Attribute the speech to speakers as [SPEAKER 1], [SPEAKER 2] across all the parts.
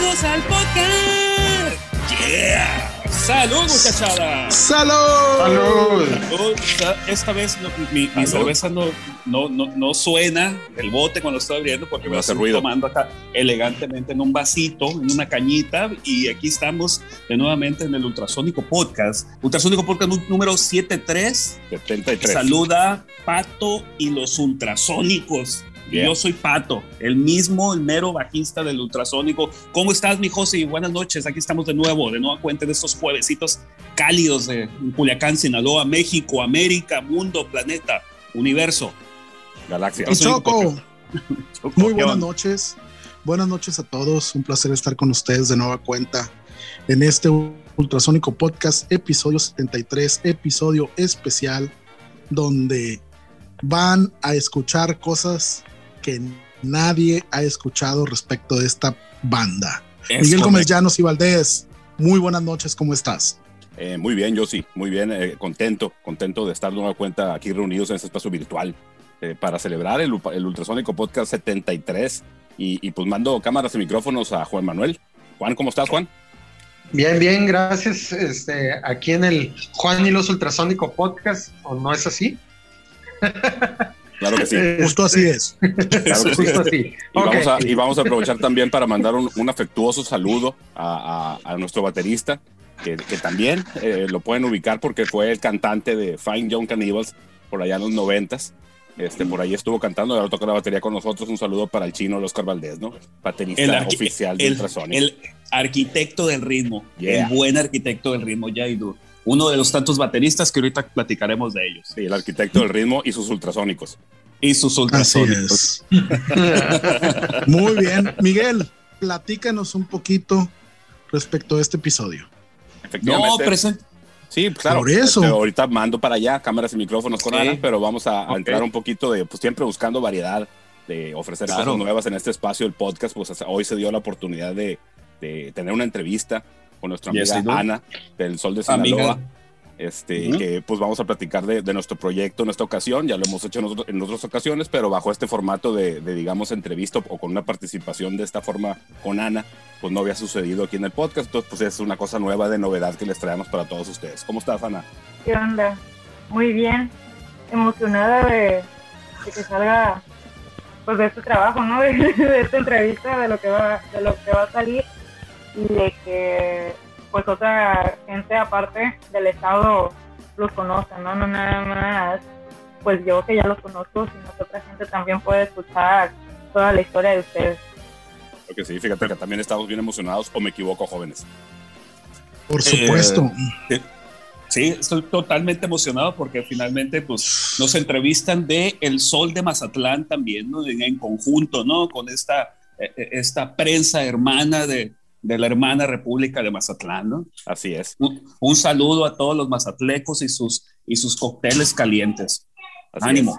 [SPEAKER 1] bienvenidos al podcast. Yeah. Salud, muchachada.
[SPEAKER 2] Salud.
[SPEAKER 1] Salud. Esta vez no, mi, mi cerveza no, no, no, no, suena el bote cuando estoy abriendo porque me
[SPEAKER 2] hace
[SPEAKER 1] estoy
[SPEAKER 2] ruido.
[SPEAKER 1] tomando acá elegantemente en un vasito, en una cañita. Y aquí estamos de nuevamente en el Ultrasónico Podcast. Ultrasónico Podcast nú- número 73.
[SPEAKER 2] 73.
[SPEAKER 1] Saluda Pato y los Ultrasónicos. Y. Yo soy Pato, el mismo, el mero bajista del Ultrasónico. ¿Cómo estás, mi José? Buenas noches. Aquí estamos de nuevo, de nueva cuenta de estos juevesitos cálidos de Culiacán, Sinaloa, México, América, mundo, planeta, universo.
[SPEAKER 2] Galaxia.
[SPEAKER 3] Y Choco, muy
[SPEAKER 1] ¿Qué
[SPEAKER 3] buenas noches. Buenas noches a todos. Un placer estar con ustedes de nueva cuenta en este Ultrasónico Podcast, episodio 73, episodio especial, donde van a escuchar cosas que nadie ha escuchado respecto de esta banda.
[SPEAKER 1] Es
[SPEAKER 3] Miguel Gómez
[SPEAKER 1] correcto.
[SPEAKER 3] Llanos y Valdés, muy buenas noches, ¿cómo estás?
[SPEAKER 2] Eh, muy bien, yo sí, muy bien, eh, contento, contento de estar de nueva cuenta aquí reunidos en este espacio virtual eh, para celebrar el, el Ultrasónico Podcast 73 y, y pues mando cámaras y micrófonos a Juan Manuel. Juan, ¿cómo estás, Juan?
[SPEAKER 4] Bien, bien, gracias. Este, aquí en el Juan y los Ultrasónico Podcast, ¿o no es así?
[SPEAKER 2] Claro que sí.
[SPEAKER 3] Justo así es.
[SPEAKER 2] Claro que sí.
[SPEAKER 4] Justo así.
[SPEAKER 2] Y,
[SPEAKER 4] Ok.
[SPEAKER 2] vamos a, y vamos a aprovechar también para mandar un, un afectuoso saludo a, a- a nuestro baterista, que, que también eh, lo pueden ubicar porque fue el cantante de Fine Young Cannibals por allá en los noventas. Este, por ahí estuvo cantando y ahora toca la batería con nosotros. Un saludo para el chino el Oscar Valdés, ¿no? Baterista
[SPEAKER 1] El
[SPEAKER 2] oficial de
[SPEAKER 1] El,
[SPEAKER 2] Ultrasonic.
[SPEAKER 1] el arquitecto del ritmo,
[SPEAKER 2] Yeah.
[SPEAKER 1] el buen arquitecto del ritmo, Jaidu. Uno de los tantos bateristas que ahorita platicaremos de ellos.
[SPEAKER 2] Sí, el arquitecto del ritmo y sus ultrasónicos.
[SPEAKER 1] Y sus
[SPEAKER 3] Así
[SPEAKER 1] ultrasónicos.
[SPEAKER 3] es. Muy bien. Miguel, platícanos un poquito respecto a este episodio.
[SPEAKER 1] No,
[SPEAKER 2] Efectivamente.
[SPEAKER 1] presente.
[SPEAKER 2] Sí, claro.
[SPEAKER 3] Por eso.
[SPEAKER 2] Este, ahorita mando para allá cámaras y micrófonos con
[SPEAKER 1] Sí.
[SPEAKER 2] Ana, pero vamos a, entrar un poquito de, pues siempre buscando variedad, de ofrecer
[SPEAKER 1] Claro.
[SPEAKER 2] cosas nuevas en este espacio del podcast. Pues hasta hoy se dio la oportunidad de, de tener una entrevista con nuestra amiga
[SPEAKER 1] Yes.
[SPEAKER 2] Ana del Sol de Sinaloa.
[SPEAKER 1] Amiga.
[SPEAKER 2] Este, que pues vamos a platicar de, de nuestro proyecto en esta ocasión, ya lo hemos hecho en, otro- en otras ocasiones, pero bajo este formato de, de, digamos, entrevista o con una participación de esta forma con Ana, pues no había sucedido aquí en el podcast, entonces pues es una cosa nueva de novedad que les traemos para todos ustedes. ¿Cómo estás, Ana?
[SPEAKER 5] ¿Qué onda? Muy bien, emocionada de, de que salga pues de este trabajo, ¿no? De, de esta entrevista, de lo que va, de lo que va a salir de que pues otra gente aparte del estado los conozca, ¿no? No nada más pues yo que ya los conozco, sino que otra gente también puede escuchar toda la historia de ustedes.
[SPEAKER 2] Porque sí, fíjate que también estamos bien emocionados, o me equivoco, jóvenes.
[SPEAKER 3] Por supuesto.
[SPEAKER 1] Sí, estoy totalmente emocionado porque finalmente pues, nos entrevistan de El Sol de Mazatlán también, ¿no? En, en conjunto, ¿no? Con esta, eh, eh, esta prensa hermana de, de la hermana República de Mazatlán, ¿no?
[SPEAKER 2] Así es.
[SPEAKER 1] Un, un saludo a todos los mazatlecos y sus, y sus cócteles calientes.
[SPEAKER 2] así
[SPEAKER 1] Ánimo.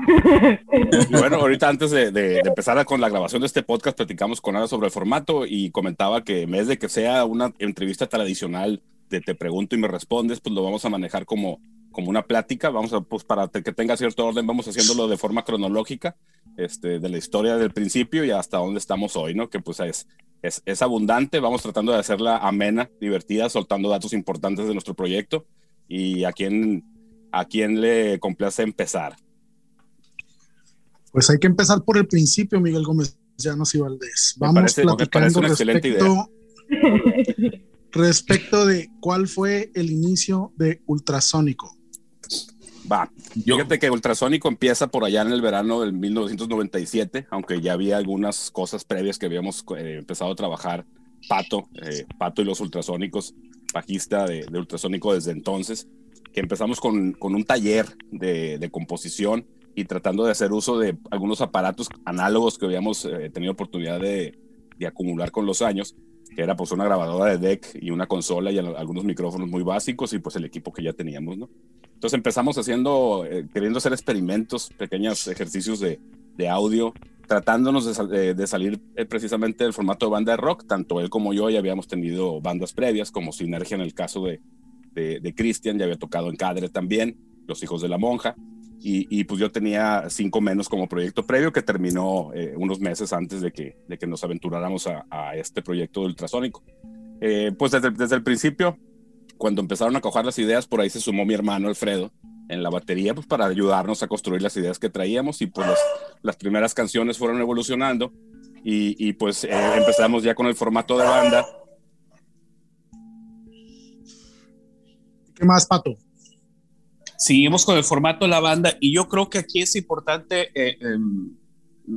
[SPEAKER 2] Y bueno, ahorita antes de, de- de empezar con la grabación de este podcast, platicamos con Ana sobre el formato y comentaba que en vez de que sea una entrevista tradicional de te pregunto y me respondes, pues lo vamos a manejar como, como una plática. Vamos a, pues para que tenga cierto orden, vamos haciéndolo de forma cronológica, este, de la historia del principio y hasta dónde estamos hoy, ¿no? Que pues es, es, es abundante. Vamos tratando de hacerla amena, divertida, soltando datos importantes de nuestro proyecto y a quién, a quién le complace empezar.
[SPEAKER 3] Pues hay que empezar por el principio, Miguel Gómez Llanos y Valdés.
[SPEAKER 2] Me
[SPEAKER 3] Vamos
[SPEAKER 2] me parece
[SPEAKER 3] platicando
[SPEAKER 2] una excelente
[SPEAKER 3] respecto, respecto de cuál fue el inicio de Ultrasónico.
[SPEAKER 2] Va,
[SPEAKER 1] Yo-
[SPEAKER 2] fíjate que Ultrasónico empieza por allá en el verano del 1997, aunque ya había algunas cosas previas que habíamos eh, empezado a trabajar. Pato, eh, Pato y los Ultrasónicos, bajista de, de Ultrasónico desde entonces, que empezamos con, con un taller de, de composición y tratando de hacer uso de algunos aparatos análogos que habíamos eh, tenido oportunidad de, de acumular con los años, que era pues una grabadora de deck y una consola y al- algunos micrófonos muy básicos y pues el equipo que ya teníamos, ¿no? Entonces empezamos haciendo, eh, queriendo hacer experimentos, pequeños ejercicios de, de audio, tratándonos de, de- salir eh, precisamente del formato de banda de rock. Tanto él como yo ya habíamos tenido bandas previas, como Sinergia en el caso de, de, de Christian, ya había tocado en Cadre también, Los Hijos de la Monja. y, pues yo tenía cinco menos como proyecto previo que terminó eh, unos meses antes de que, de que nos aventuráramos a, este proyecto de ultrasónico. Eh, pues desde, desde, el principio, cuando empezaron a cojar las ideas, por ahí se sumó mi hermano Alfredo en la batería, pues para ayudarnos a construir las ideas que traíamos y pues las, primeras canciones fueron evolucionando y, y pues eh, empezamos ya con el formato de banda.
[SPEAKER 3] ¿Qué más, Pato?
[SPEAKER 1] seguimos con el formato de la banda y yo creo que aquí es importante eh, em,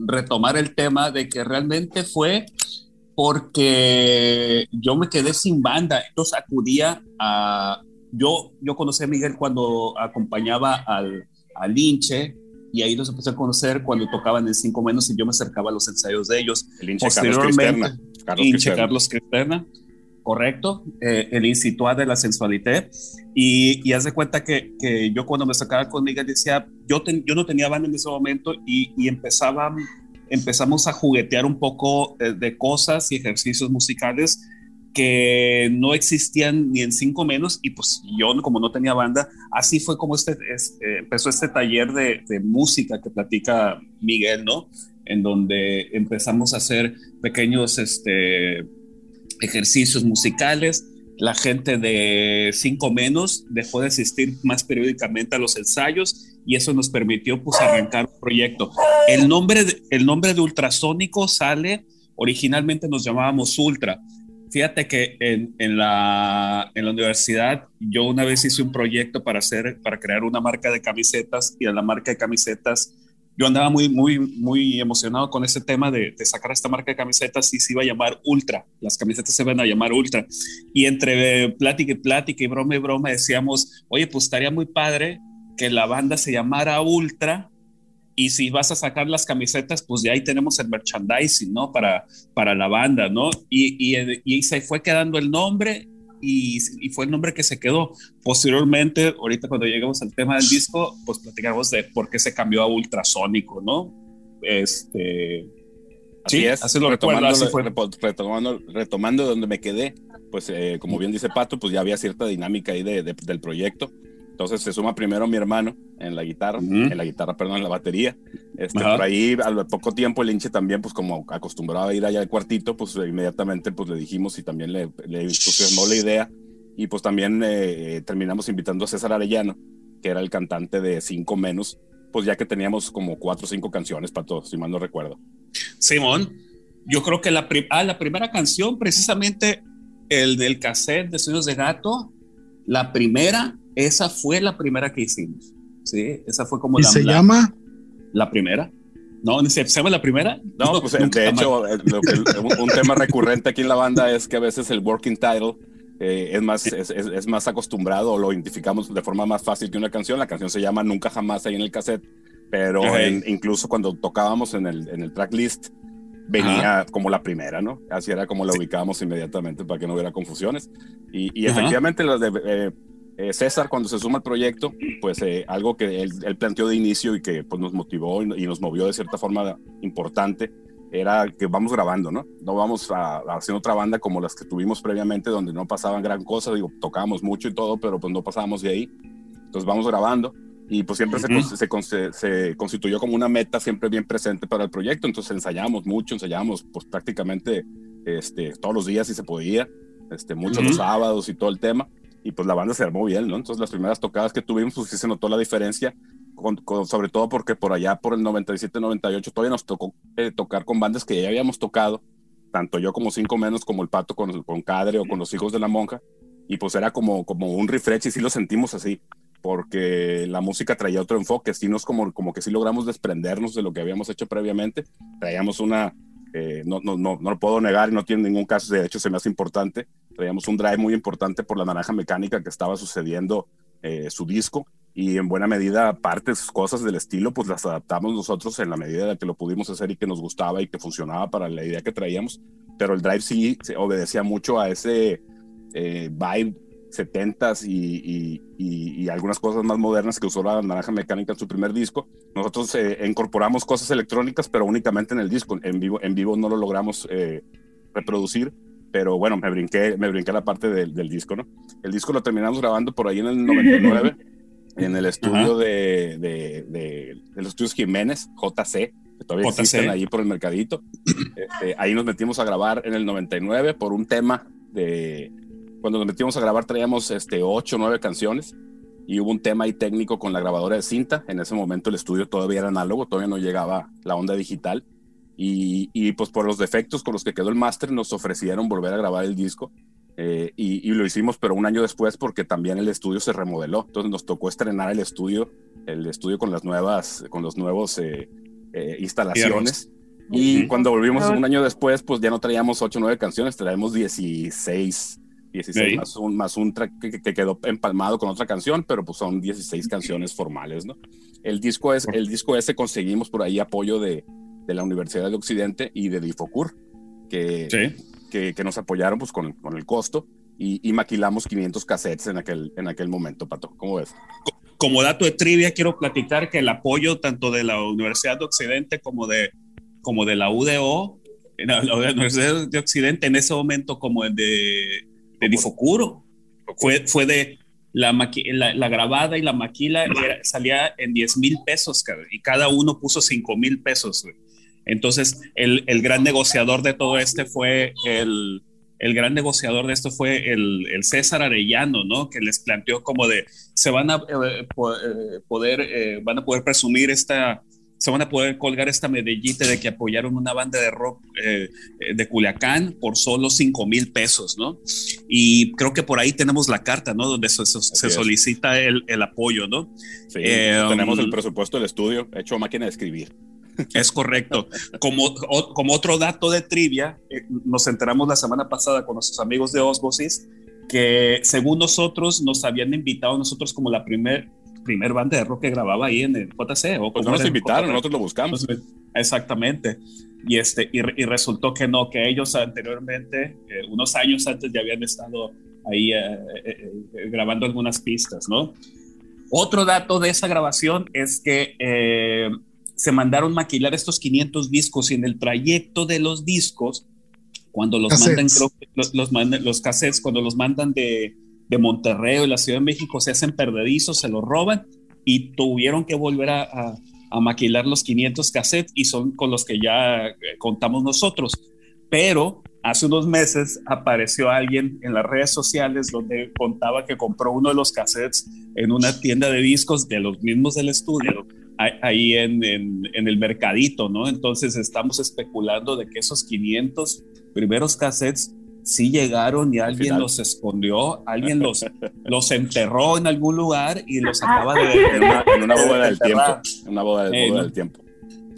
[SPEAKER 1] retomar el tema de que realmente fue porque yo me quedé sin banda, entonces acudía a... Yo, yo conocí a Miguel cuando acompañaba al, al Linche y ahí nos empecé a conocer cuando tocaban en Cinco Menos y yo me acercaba a los ensayos de ellos.
[SPEAKER 2] El Inche Carlos Cristerna.
[SPEAKER 1] Carlos Carlos Cristerna correcto, eh, el Instituto de la Sensualité. Y, y haz de cuenta que, que, yo cuando me sacaba con Miguel decía, yo, yo no tenía banda en ese momento y, y empezaba, empezamos a juguetear un poco de, de, cosas y ejercicios musicales que no existían ni en cinco menos y pues yo como no tenía banda, así fue como este, este empezó este taller de, de música que platica Miguel, ¿no? En donde empezamos a hacer pequeños, este, ejercicios musicales. La gente de Cinco Menos dejó de asistir más periódicamente a los ensayos y eso nos permitió pues arrancar un proyecto. El nombre de, el nombre de ultrasónico sale, originalmente nos llamábamos Ultra. Fíjate que en, en, la, en la universidad yo una vez hice un proyecto para, hacer, para crear una marca de camisetas y en la marca de camisetas yo andaba muy, muy, muy emocionado con ese tema de, sacar esta marca de camisetas y se iba a llamar Ultra. Las camisetas se iban a llamar Ultra. Y entre plática y plática y broma y broma decíamos, oye, pues estaría muy padre que la banda se llamara Ultra y si vas a sacar las camisetas, pues de ahí tenemos el merchandising, ¿no? Para, para la banda, ¿no? Y, y, y se fue quedando el nombre y, fue el nombre que se quedó. Posteriormente, ahorita cuando lleguemos al tema del disco, pues platicamos de por qué se cambió a ultrasónico, ¿no? Este...
[SPEAKER 2] Así sí, es, así lo retomando, así fue. Retomando, retomando donde me quedé, pues eh, como bien dice Pato, pues ya había cierta dinámica ahí de, del proyecto. Entonces se suma primero mi hermano en la guitarra, en la guitarra, perdón, en la batería. Este, por ahí, al poco tiempo, el hinche también, pues como acostumbraba a ir allá al cuartito, pues inmediatamente pues le dijimos y también le, le entusiasmó la idea. Y pues también eh, terminamos invitando a César Arellano, que era el cantante de Cinco Menos, pues ya que teníamos como cuatro o cinco canciones para todos, si mal no recuerdo.
[SPEAKER 1] Simón, yo creo que la, ah, la primera canción, precisamente el del cassette de Sueños de Gato, la primera esa fue la primera que hicimos. Sí, esa fue como
[SPEAKER 3] ¿Y se llama?
[SPEAKER 1] La primera. No, ¿se llama la primera?
[SPEAKER 2] No, pues de hecho, eh, un tema recurrente aquí en la banda es que a veces el working title eh, es, más, es, más acostumbrado o lo identificamos de forma más fácil que una canción. La canción se llama Nunca Jamás ahí en el cassette, pero incluso cuando tocábamos en el, en el tracklist, venía como la primera, ¿no? Así era como la ubicábamos inmediatamente para que no hubiera confusiones. Y, efectivamente, las de. Eh, eh, César, cuando se suma al proyecto, pues eh, algo que él, planteó de inicio y que pues, nos motivó y, nos movió de cierta forma importante era que vamos grabando, ¿no? No vamos a, hacer otra banda como las que tuvimos previamente, donde no pasaban gran cosa, digo, tocábamos mucho y todo, pero pues no pasábamos de ahí. Entonces vamos grabando y pues siempre se, se, constituyó como una meta siempre bien presente para el proyecto, entonces ensayábamos mucho, ensayábamos pues prácticamente este, todos los días si se podía, este, muchos los sábados y todo el tema y pues la banda se armó bien, ¿no? Entonces las primeras tocadas que tuvimos, pues sí se notó la diferencia, sobre todo porque por allá, por el 97, 98, todavía nos tocó eh, tocar con bandas que ya habíamos tocado, tanto yo como Cinco Menos, como el Pato con, con Cadre o con los Hijos de la Monja, y pues era como, como un refresh y sí lo sentimos así, porque la música traía otro enfoque, sí nos como, como que sí logramos desprendernos de lo que habíamos hecho previamente, traíamos una, eh, no, no, no, no, lo puedo negar y no tiene ningún caso, de hecho se me hace importante, traíamos un drive muy importante por la naranja mecánica que estaba sucediendo eh, su disco y en buena medida partes, cosas del estilo, pues las adaptamos nosotros en la medida de que lo pudimos hacer y que nos gustaba y que funcionaba para la idea que traíamos, pero el drive sí obedecía mucho a ese eh, vibe 70s y, y, y, algunas cosas más modernas que usó la naranja mecánica en su primer disco. Nosotros eh, incorporamos cosas electrónicas, pero únicamente en el disco. En vivo, en vivo no lo logramos reproducir pero bueno, me brinqué, me brinqué la parte del, del, disco, ¿no? El disco lo terminamos grabando por ahí en el 99 en el estudio de, de, de, los estudios Jiménez, JC, que todavía existen ahí por el mercadito. Este, ahí nos metimos a grabar en el 99 por un tema de... Cuando nos metimos a grabar traíamos este, 8 o 9 canciones y hubo un tema ahí técnico con la grabadora de cinta. En ese momento el estudio todavía era análogo, todavía no llegaba la onda digital. Y, y pues por los defectos con los que quedó el máster nos ofrecieron volver a grabar el disco eh, y, lo hicimos, pero un año después porque también el estudio se remodeló. Entonces nos tocó estrenar el estudio, el estudio con las nuevas, con los nuevos eh, eh, instalaciones. Y cuando volvimos un año después, pues ya no traíamos 8 o 9 canciones, traíamos 16, 16 más un, más un track que, quedó empalmado con otra canción, pero pues son 16 canciones formales, ¿no? El disco, es, el disco ese conseguimos por ahí apoyo de, de la Universidad de Occidente y de Difocur, que, que, nos apoyaron pues, con, con el costo y, maquilamos 500 cassettes en aquel, en aquel momento, Pato. ¿Cómo ves?
[SPEAKER 1] Como dato de trivia, quiero platicar que el apoyo tanto de la Universidad de Occidente como de, como de la UDO, la, Universidad de Occidente en ese momento como el de, de Difocuro, fue, fue de la, la, grabada y la maquila salía en 10 mil pesos y cada uno puso 5 mil pesos. Entonces, el, gran negociador de todo este fue el, el gran negociador de esto fue el, César Arellano, ¿no? Que les planteó como de, se van a eh, eh, poder, eh, van a poder presumir esta, se van a poder colgar esta medallita de que apoyaron una banda de rock de Culiacán por solo 5 mil pesos, ¿no? Y creo que por ahí tenemos la carta, ¿no? Donde se, solicita el, el, apoyo, ¿no?
[SPEAKER 2] Sí, tenemos el um, presupuesto del estudio hecho máquina de escribir.
[SPEAKER 1] Es correcto. Como, como otro dato de trivia, eh, nos enteramos la semana pasada con nuestros amigos de Osmosis que según nosotros nos habían invitado nosotros como la primer, primer banda de rock que grababa ahí en el JC.
[SPEAKER 2] O pues no nos invitaron, nosotros lo buscamos.
[SPEAKER 1] Exactamente. Y, este, y, resultó que no, que ellos anteriormente, eh, unos años antes, ya habían estado ahí eh, grabando algunas pistas, ¿no? Otro dato de esa grabación es que se mandaron maquilar estos 500 discos y en el trayecto de los discos, cuando los mandan, los, los, cassettes, cuando los mandan de, de Monterrey o la Ciudad de México, se hacen perdedizos, se los roban y tuvieron que volver a, a, maquilar los 500 cassettes y son con los que ya eh, contamos nosotros. Pero hace unos meses apareció alguien en las redes sociales donde contaba que compró uno de los cassettes en una tienda de discos de los mismos del estudio ahí en, en, el mercadito, ¿no? Entonces estamos especulando de que esos 500 primeros cassettes sí llegaron y alguien los escondió, alguien los, los enterró en algún lugar y los acaba de...
[SPEAKER 2] En una, en una boda del tiempo, una boda, de, boda del tiempo.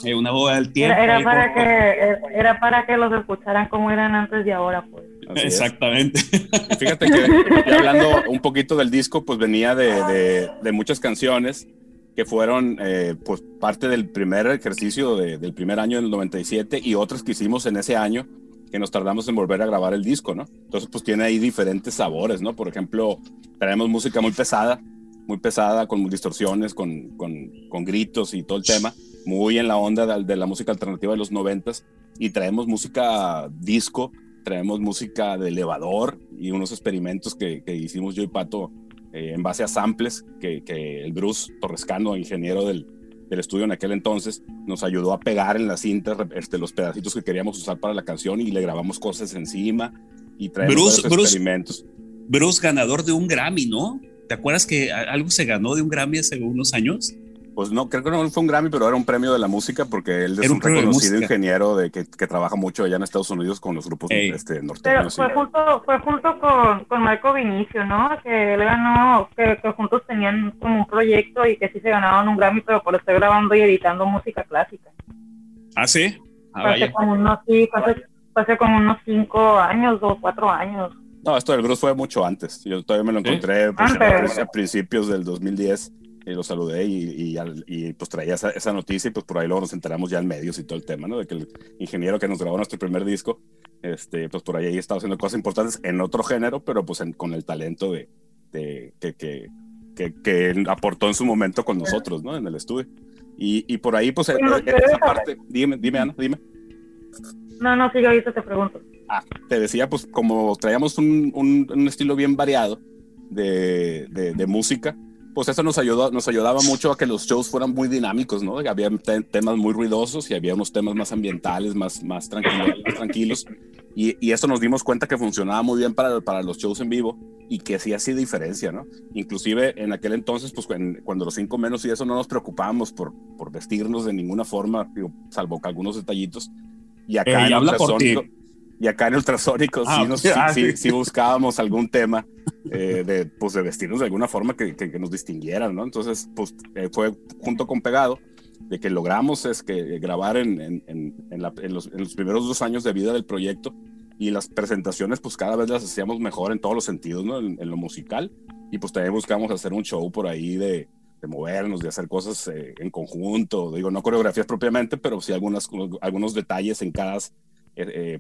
[SPEAKER 1] En una boda del tiempo.
[SPEAKER 5] Era, para que, era para que los escucharan como eran antes y ahora, pues.
[SPEAKER 1] Exactamente.
[SPEAKER 2] Fíjate que hablando un poquito del disco, pues venía de, de, de muchas canciones que fueron eh, pues parte del primer ejercicio del primer año del 97 y otras que hicimos en ese año que nos tardamos en volver a grabar el disco, ¿no? Entonces pues tiene ahí diferentes sabores, ¿no? Por ejemplo, traemos música muy pesada, muy pesada, con distorsiones, con, con, con gritos y todo el tema, muy en la onda de, de la música alternativa de los noventas y traemos música disco, traemos música de elevador y unos experimentos que, que hicimos yo y Pato eh, en base a samples que, que el Bruce Torrescano, ingeniero del, del, estudio en aquel entonces, nos ayudó a pegar en la cinta este, los pedacitos que queríamos usar para la canción y le grabamos cosas encima y traemos Bruce, experimentos.
[SPEAKER 1] Bruce ganador de un Grammy, ¿no? ¿Te acuerdas que algo se ganó de un Grammy hace unos años?
[SPEAKER 2] Pues no, creo que no fue un Grammy, pero era un premio de la música porque él es un, reconocido ingeniero de que, que, trabaja mucho allá en Estados Unidos con los grupos este, norteños.
[SPEAKER 5] Pero fue junto, fue junto con, con Marco Vinicio, ¿no? Que él ganó, que, juntos tenían como un proyecto y que sí se ganaban un Grammy, pero por estar grabando y editando música clásica.
[SPEAKER 1] ¿Ah, sí?
[SPEAKER 5] Ah, hace como unos, sí, hace, como unos ciny años o cuatro años.
[SPEAKER 2] No, esto del Bruce fue mucho antes. Yo todavía me lo encontré pues, a principios del 2010 y lo saludé y, y, pues traía esa, esa, noticia y pues por ahí luego nos enteramos ya en medios y todo el tema, ¿no? De que el ingeniero que nos grabó nuestro primer disco, este, pues por ahí estaba haciendo cosas importantes en otro género, pero pues con el talento de, de que, que, que, aportó en su momento con nosotros, ¿no? En el estudio. Y, y por ahí, pues, esa parte, dime, dime, Ana, dime.
[SPEAKER 5] No, no, sí, yo ahorita te pregunto.
[SPEAKER 2] Ah, te decía, pues, como traíamos un, un, un estilo bien variado de, de, de música, pues eso nos, ayudó, nos ayudaba mucho a que los shows fueran muy dinámicos, ¿no? Había temas muy ruidosos y había unos temas más ambientales, más, más, tranquilos, tranquilos. Y, y, eso nos dimos cuenta que funcionaba muy bien para, para los shows en vivo y que sí hacía diferencia, ¿no? Inclusive en aquel entonces, pues cuando los cinco menos y eso no nos preocupábamos por, por vestirnos de ninguna forma, salvo que algunos detallitos. Y acá, en ultrasónico, y acá en ultrasónico sí, nos, ah, sí, sí, buscábamos algún tema eh, de, pues, de vestirnos de alguna forma que, que, nos distinguieran, ¿no? Entonces, pues eh, fue junto con Pegado de que logramos es que grabar en, en, en, en los, los, primeros dos años de vida del proyecto y las presentaciones pues cada vez las hacíamos mejor en todos los sentidos, ¿no? En, lo musical y pues también buscamos hacer un show por ahí de, de movernos, de hacer cosas eh, en conjunto, digo, no coreografías propiamente, pero sí algunas, algunos detalles en cada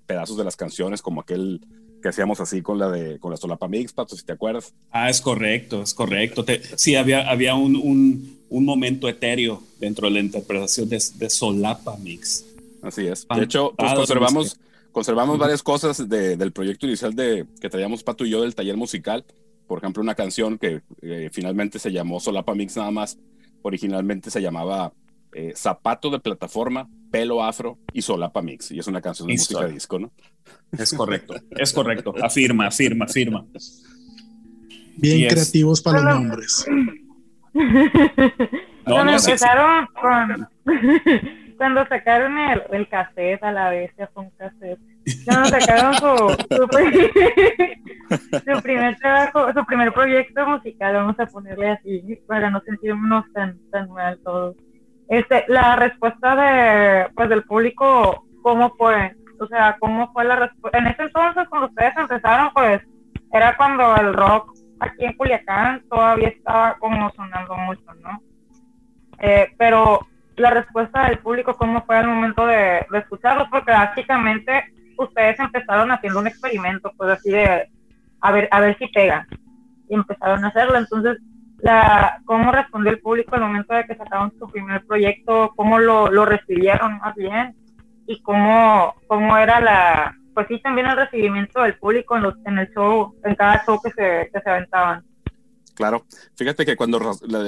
[SPEAKER 2] pedazos de las canciones, como aquel que hacíamos así con la de con la solapa mix, Pato, si te acuerdas.
[SPEAKER 1] Ah, es correcto, es correcto. sí, había, había un, un, un, momento etéreo dentro de la interpretación de, de solapa mix.
[SPEAKER 2] Así es. De hecho, pues conservamos, conservamos varias cosas de, del proyecto inicial de, que traíamos Pato y yo del taller musical. Por ejemplo, una canción que eh, finalmente se llamó Solapa Mix nada más. Originalmente se llamaba eh, Zapato de Plataforma pelo afro y solapa mix. Y es una canción de música disco, ¿no?
[SPEAKER 1] Es correcto, es correcto. Afirma, afirma, afirma.
[SPEAKER 3] Bien creativos para los nombres.
[SPEAKER 5] cuando empezaron con. cuando sacaron el, el, cassette a la vez, ya fue un cassette. Cuando sacaron su, su, primer trabajo, su primer proyecto musical, vamos a ponerle así, para no sentirnos tan, tan mal todos este, la respuesta de, pues, del público, ¿cómo fue? O sea, ¿cómo fue la respuesta? En ese entonces, cuando ustedes empezaron, pues, era cuando el rock aquí en Culiacán todavía estaba como sonando mucho, ¿no? Eh, pero la respuesta del público, ¿cómo fue al momento de, de escucharlos? Porque básicamente ustedes empezaron haciendo un experimento, pues así de, a ver, a ver si pega. Y empezaron a hacerlo. Entonces, la, cómo respondió el público al momento de que sacaron su primer proyecto, cómo lo, lo recibieron más bien y cómo, cómo era la, pues sí, también el recibimiento del público en, los, en el show, en cada show que se, que se aventaban.
[SPEAKER 2] Claro, fíjate que cuando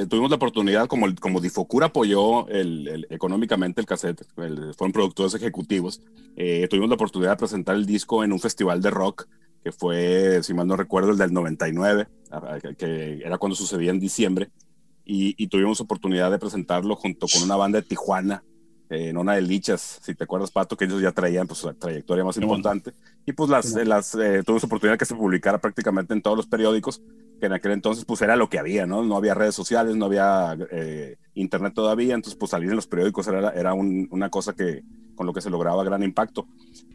[SPEAKER 2] tuvimos la oportunidad, como, como Difocur apoyó el, económicamente el cassette, fueron productores ejecutivos, eh, tuvimos la oportunidad de presentar el disco en un festival de rock que fue, si mal no recuerdo, el del 99, que era cuando sucedía en diciembre, y, tuvimos oportunidad de presentarlo junto con una banda de Tijuana, eh, Nona de Lichas, si te acuerdas, Pato, que ellos ya traían pues, su trayectoria más importante, y pues las, las eh, tuvimos oportunidad que se publicara prácticamente en todos los periódicos, que en aquel entonces pues era lo que había, ¿no? No había redes sociales, no había eh, internet todavía, entonces pues salir en los periódicos era, era una cosa que con lo que se lograba gran impacto.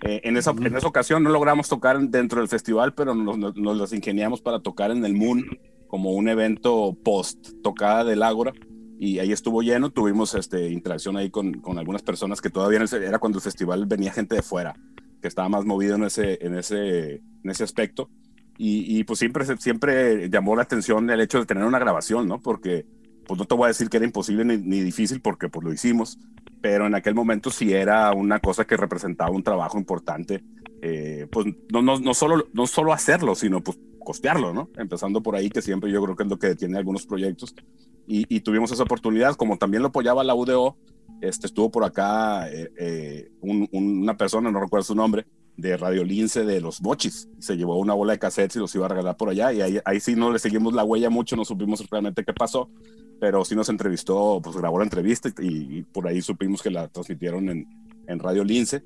[SPEAKER 2] Eh, en, esa, en esa ocasión no logramos tocar dentro del festival, pero nos, nos, las ingeniamos para tocar en el Moon como un evento post tocada del Ágora y ahí estuvo lleno, tuvimos este, interacción ahí con, con algunas personas que todavía era cuando el festival venía gente de fuera, que estaba más movido en ese, en ese, en ese aspecto. Y, y, pues siempre, siempre llamó la atención el hecho de tener una grabación, ¿no? Porque pues no te voy a decir que era imposible ni, ni, difícil porque pues lo hicimos, pero en aquel momento sí era una cosa que representaba un trabajo importante, eh, pues no, no, no, solo, no solo hacerlo, sino pues costearlo, ¿no? Empezando por ahí, que siempre yo creo que es lo que detiene algunos proyectos. Y, y tuvimos esa oportunidad, como también lo apoyaba la UDO, este, estuvo por acá eh, eh, un, una persona, no recuerdo su nombre, de Radio Lince de los Bochis. Se llevó una bola de cassettes y los iba a regalar por allá. Y ahí, ahí sí no le seguimos la huella mucho, no supimos realmente qué pasó pero sí nos entrevistó, pues grabó la entrevista y, por ahí supimos que la transmitieron en, en Radio Lince.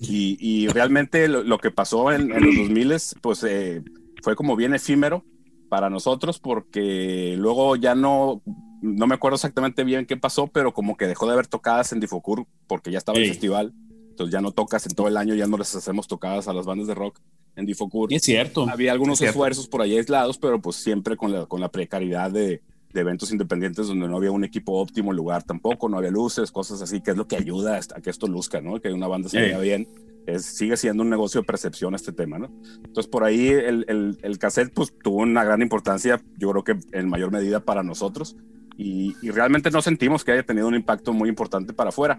[SPEAKER 2] Y, y realmente lo, que pasó en, en, los 2000 pues eh, fue como bien efímero para nosotros porque luego ya no, no me acuerdo exactamente bien qué pasó, pero como que dejó de haber tocadas en Difocur porque ya estaba el festival. Entonces ya no tocas en todo el año, ya no les hacemos tocadas a las bandas de rock en Difocur.
[SPEAKER 1] es cierto.
[SPEAKER 2] Había algunos esfuerzos por ahí aislados, pero pues siempre con la, con la precariedad de, de eventos independientes donde no había un equipo óptimo lugar tampoco, no había luces, cosas así, que es lo que ayuda a que esto luzca, ¿no? Que una banda se vea bien. Es, sigue siendo un negocio de percepción este tema, ¿no? Entonces, por ahí el, el, el, cassette pues, tuvo una gran importancia, yo creo que en mayor medida para nosotros, y, y realmente no sentimos que haya tenido un impacto muy importante para afuera.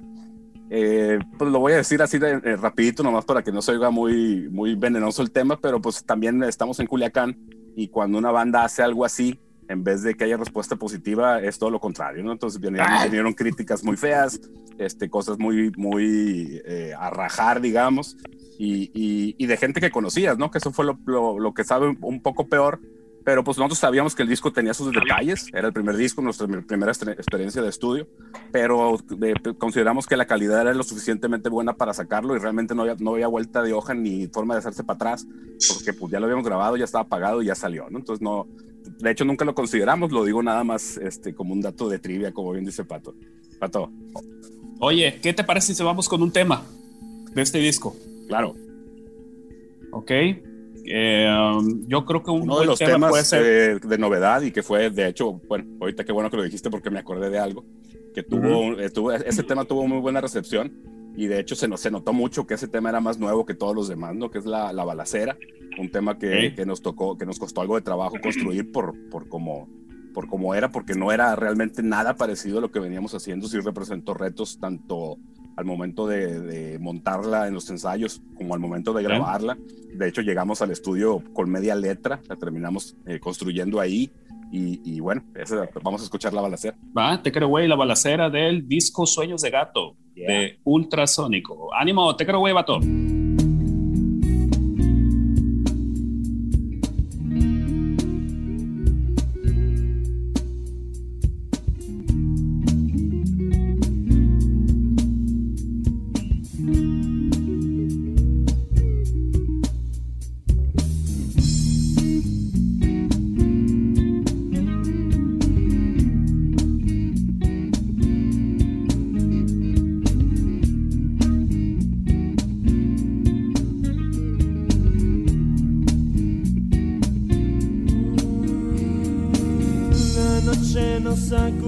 [SPEAKER 2] Eh, pues lo voy a decir así de, eh, rapidito, nomás para que no se oiga muy, muy venenoso el tema, pero pues también estamos en Culiacán y cuando una banda hace algo así, en vez de que haya respuesta positiva, es todo lo contrario, ¿no? Entonces vinieron, críticas muy feas, este, cosas muy, muy eh, a rajar, digamos, y, y, de gente que conocías, ¿no? Que eso fue lo, lo, lo que sabe un poco peor, pero pues nosotros sabíamos que el disco tenía sus detalles, era el primer disco, nuestra primera experiencia de estudio, pero consideramos que la calidad era lo suficientemente buena para sacarlo y realmente no había, no había vuelta de hoja ni forma de hacerse para atrás, porque pues ya lo habíamos grabado, ya estaba apagado y ya salió, ¿no? Entonces no, de hecho nunca lo consideramos, lo digo nada más este, como un dato de trivia, como bien dice Pato. Pato.
[SPEAKER 6] Oye, ¿qué te parece si vamos con un tema de este disco?
[SPEAKER 2] Claro.
[SPEAKER 6] Ok. Eh, um, yo creo que
[SPEAKER 2] uno de los temas puede ser... de, novedad y que fue, de hecho, bueno, ahorita qué bueno que lo dijiste porque me acordé de algo, que tuvo, eh, tuvo ese tema tuvo muy buena recepción y de hecho se, se notó mucho que ese tema era más nuevo que todos los demás, ¿no? Que es la, la balacera, un tema que, que, nos tocó, que nos costó algo de trabajo construir por, por cómo por cómo era, porque no era realmente nada parecido a lo que veníamos haciendo, sí representó retos tanto al momento de, montarla en los ensayos como al momento de grabarla. De hecho, llegamos al estudio con media letra, la terminamos eh, construyendo ahí. Y, bueno, vamos a escuchar la balacera.
[SPEAKER 6] Va, te creo, güey, la balacera del disco Sueños de Gato de Ultrasónico. Ánimo, te creo, güey, I go.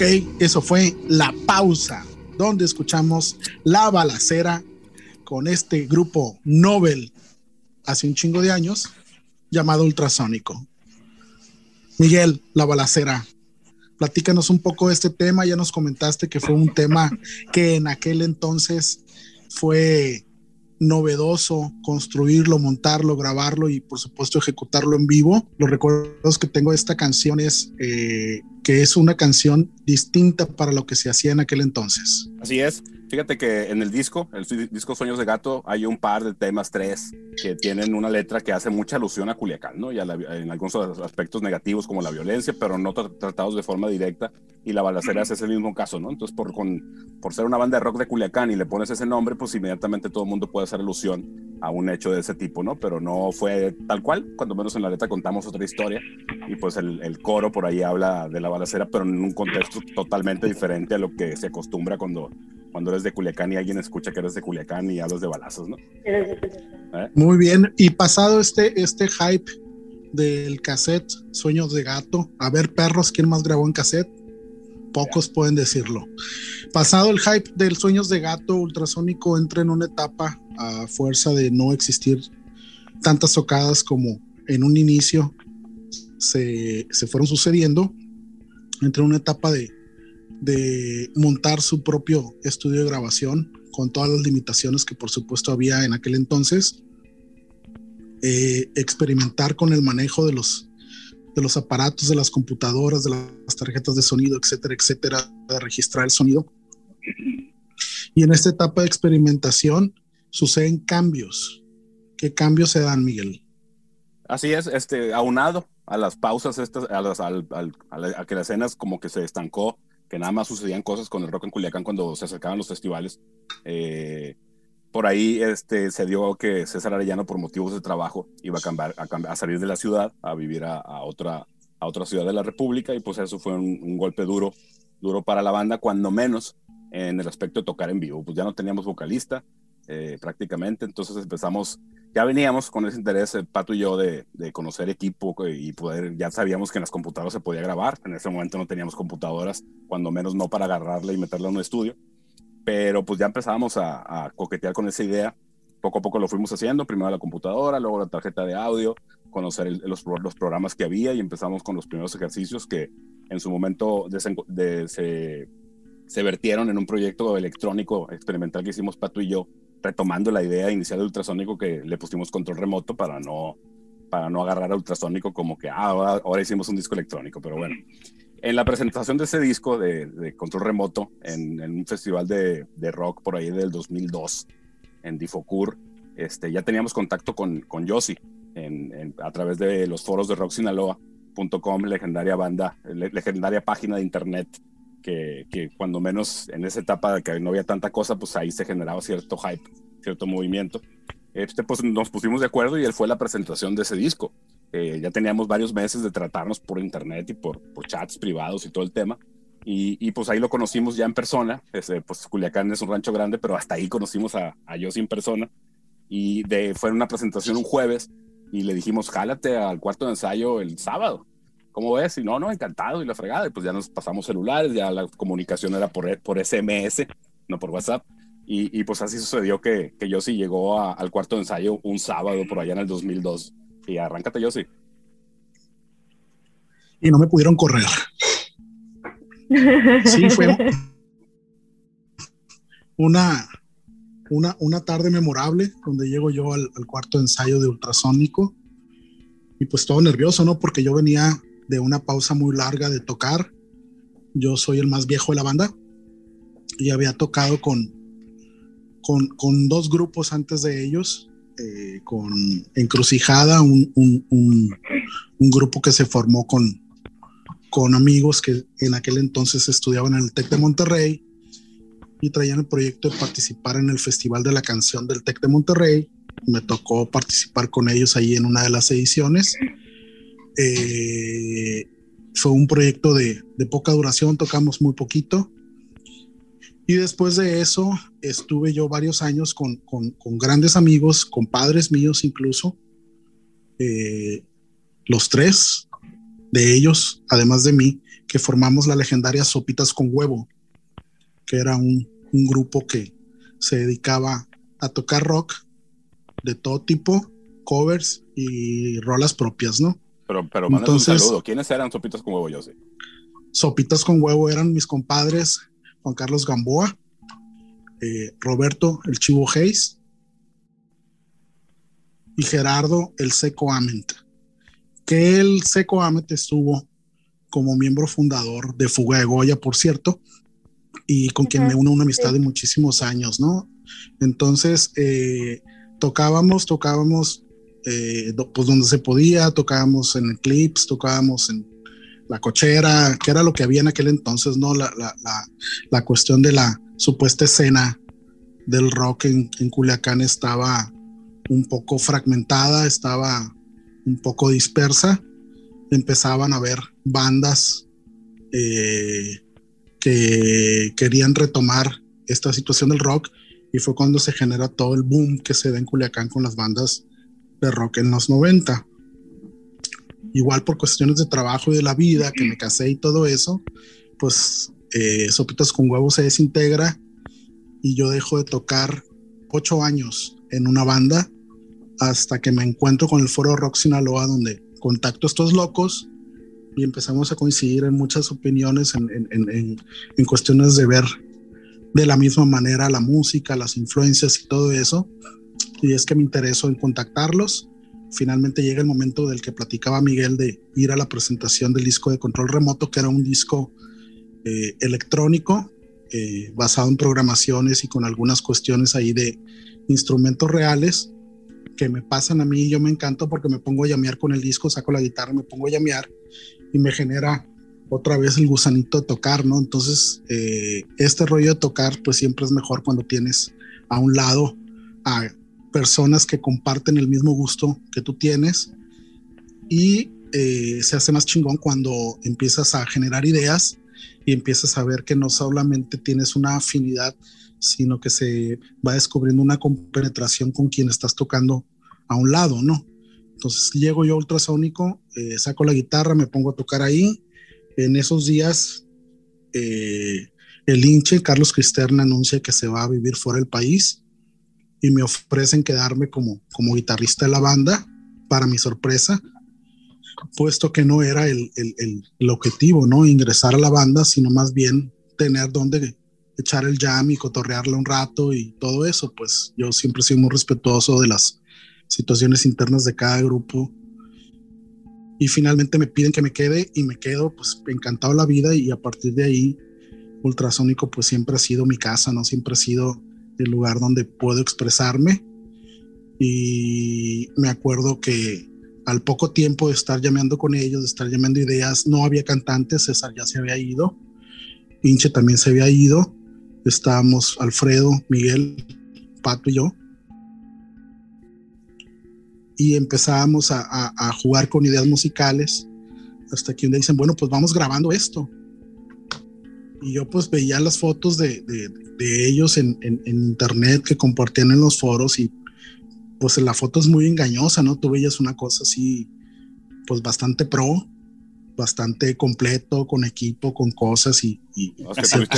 [SPEAKER 3] Ok, eso fue la pausa, donde escuchamos la balacera con este grupo Nobel hace un chingo de años llamado Ultrasónico. Miguel, la balacera, platícanos un poco de este tema. Ya nos comentaste que fue un tema que en aquel entonces fue novedoso construirlo, montarlo, grabarlo y por supuesto ejecutarlo en vivo. Los recuerdos que tengo de esta canción es eh, que es una canción distinta para lo que se hacía en aquel entonces.
[SPEAKER 2] Así es. Fíjate que en el disco, el disco Sueños de Gato, hay un par de temas, tres, que tienen una letra que hace mucha alusión a Culiacán, ¿no? Y en algunos aspectos negativos como la violencia, pero no tratados de forma directa. Y la balacera es ese mismo caso, ¿no? Entonces, por, con, por ser una banda de rock de Culiacán y le pones ese nombre, pues inmediatamente todo el mundo puede hacer alusión a un hecho de ese tipo, ¿no? Pero no fue tal cual, cuando menos en la letra contamos otra historia. Y pues el, el coro por ahí habla de la balacera, pero en un contexto totalmente diferente a lo que se acostumbra cuando cuando eres de Culiacán y alguien escucha que eres de Culiacán y hablas de balazos, ¿no?
[SPEAKER 3] ¿Eh? Muy bien. Y pasado este, este hype del cassette Sueños de Gato, a ver perros, ¿quién más grabó en cassette? Pocos pueden decirlo. Pasado el hype del Sueños de Gato, Ultrasónico entra en una etapa a fuerza de no existir tantas tocadas como en un inicio se, se fueron sucediendo. Entra en una etapa de, de montar su propio estudio de grabación con todas las limitaciones que por supuesto había en aquel entonces, eh, experimentar con el manejo de los, de los aparatos, de las computadoras, de las tarjetas de sonido, etcétera, etcétera, de registrar el sonido. Y en esta etapa de experimentación suceden cambios. ¿Qué cambios se dan, Miguel?
[SPEAKER 2] Así es, este, aunado a las pausas, estas, a, las, a, a que las escenas como que se estancó que nada más sucedían cosas con el rock en Culiacán cuando se acercaban los festivales. Eh, por ahí este, se dio que César Arellano, por motivos de trabajo, iba a, cambiar, a, salir de la ciudad, a vivir a, otra, a otra ciudad de la República, y pues eso fue un, golpe duro, duro para la banda, cuando menos en el aspecto de tocar en vivo. Pues ya no teníamos vocalista eh, prácticamente, entonces empezamos ya veníamos con ese interés, eh, Pato y yo, de, de, conocer equipo y poder, ya sabíamos que en las computadoras se podía grabar. En ese momento no teníamos computadoras, cuando menos no para agarrarla y meterla en un estudio. Pero pues ya empezábamos a, coquetear con esa idea. Poco a poco lo fuimos haciendo, primero la computadora, luego la tarjeta de audio, conocer los, los, programas que había y empezamos con los primeros ejercicios que en su momento se, se vertieron en un proyecto electrónico experimental que hicimos Pato y yo retomando la idea inicial de ultrasónico que le pusimos control remoto para no, para no agarrar a ultrasónico como que ah, ahora, hicimos un disco electrónico, pero bueno. En la presentación de ese disco de, control remoto en, un festival de, de, rock por ahí del 2002 en Difocur, este, ya teníamos contacto con, con Yossi en, a través de los foros de rocksinaloa.com, legendaria banda, legendaria página de internet que, que, cuando menos en esa etapa de que no había tanta cosa, pues ahí se generaba cierto hype, cierto movimiento. Este, pues nos pusimos de acuerdo y él fue la presentación de ese disco. Eh, ya teníamos varios meses de tratarnos por internet y por, por chats privados y todo el tema. Y, y, pues ahí lo conocimos ya en persona. Este, pues Culiacán es un rancho grande, pero hasta ahí conocimos a, a Yossi en persona. Y de, fue una presentación un jueves y le dijimos, jálate al cuarto de ensayo el sábado. ¿Cómo ves? Y no, no, encantado y la fregada. Y pues ya nos pasamos celulares, ya la comunicación era por, por SMS, no por WhatsApp. Y, y pues así sucedió que, que Yossi llegó al cuarto de ensayo un sábado por allá en el 2002. Y arráncate, Yossi.
[SPEAKER 3] Y no me pudieron correr. Sí, fue una, una, una tarde memorable donde llego yo al, al cuarto de ensayo de ultrasónico y pues todo nervioso, ¿no? Porque yo venía de una pausa muy larga de tocar. Yo soy el más viejo de la banda y había tocado con, con, dos grupos antes de ellos, eh, con Encrucijada, un, un, grupo que se formó con, con amigos que en aquel entonces estudiaban en el TEC de Monterrey y traían el proyecto de participar en el Festival de la Canción del TEC de Monterrey. Me tocó participar con ellos ahí en una de las ediciones eh, fue un proyecto de, poca duración, tocamos muy poquito. Y después de eso estuve yo varios años con, grandes amigos, con padres míos incluso, eh, los tres, de ellos, además de mí, que formamos la legendaria Sopitas con Huevo, que era un, un grupo que se dedicaba a tocar rock de todo tipo, covers y rolas propias, ¿no?
[SPEAKER 2] Pero, pero Entonces, un saludo. ¿Quiénes eran Sopitas con Huevo, yo sé?
[SPEAKER 3] Sopitas con Huevo eran mis compadres Juan Carlos Gamboa, eh, Roberto el Chivo Hayes y Gerardo el Seco Ament, que el Seco Ament estuvo como miembro fundador de Fuga de Goya, por cierto, y con quien me une una amistad de muchísimos años, ¿no? Entonces, eh, tocábamos, tocábamos, eh, pues donde se podía, tocábamos en clips, tocábamos en la cochera, que era lo que había en aquel entonces, ¿no? La, la, la, cuestión de la supuesta escena del rock en, en, Culiacán estaba un poco fragmentada, estaba un poco dispersa. Empezaban a haber bandas eh, que querían retomar esta situación del rock y fue cuando se genera todo el boom que se da en Culiacán con las bandas de rock en los 90 igual por cuestiones de trabajo y de la vida, que me casé y todo eso, pues eh, Sopitas con Huevos se desintegra y yo dejo de tocar ocho años en una banda hasta que me encuentro con el foro Rock Sinaloa donde contacto a estos locos y empezamos a coincidir en muchas opiniones en, en, en cuestiones de ver de la misma manera la música, las influencias y todo eso. Y es que me interesó en contactarlos finalmente llega el momento del que platicaba Miguel de ir a la presentación del disco de control remoto, que era un disco eh, electrónico eh, basado en programaciones y con algunas cuestiones ahí de instrumentos reales que me pasan a mí yo me encanto porque me pongo a llamear con el disco, saco la guitarra, me pongo a llamear y me genera otra vez el gusanito de tocar, ¿no? Entonces, eh, este rollo de tocar, pues siempre es mejor cuando tienes a un lado a personas que comparten el mismo gusto que tú tienes y eh, se hace más chingón cuando empiezas a generar ideas y empiezas a ver que no solamente tienes una afinidad, sino que se va descubriendo una compenetración con quien estás tocando a un lado, ¿no? Entonces llego yo ultrasónico, eh, saco la guitarra, me pongo a tocar ahí. En esos días, eh, el hinche, Carlos Cristerna, anuncia que se va a vivir fuera del país y me ofrecen quedarme como, como guitarrista de la banda, para mi sorpresa, puesto que no era el, el, el, objetivo, ¿no? Ingresar a la banda, sino más bien tener donde echar el jam y cotorrearle un rato y todo eso, pues yo siempre soy muy respetuoso de las situaciones internas de cada grupo. Y finalmente me piden que me quede y me quedo pues encantado la vida y a partir de ahí Ultrasónico pues siempre ha sido mi casa, ¿no? Siempre ha sido el lugar donde puedo expresarme. Y me acuerdo que al poco tiempo de estar llamando con ellos, de estar llamando ideas, no había cantantes, César ya se había ido, Pinche también se había ido, estábamos Alfredo, Miguel, Pato y yo. Y empezábamos a, a jugar con ideas musicales hasta que un día dicen, bueno, pues vamos grabando esto y yo pues veía las fotos de, de, ellos en, en, internet que compartían en los foros y pues la foto es muy engañosa, ¿no? Tú veías una cosa así, pues bastante pro, bastante completo, con equipo, con cosas y, y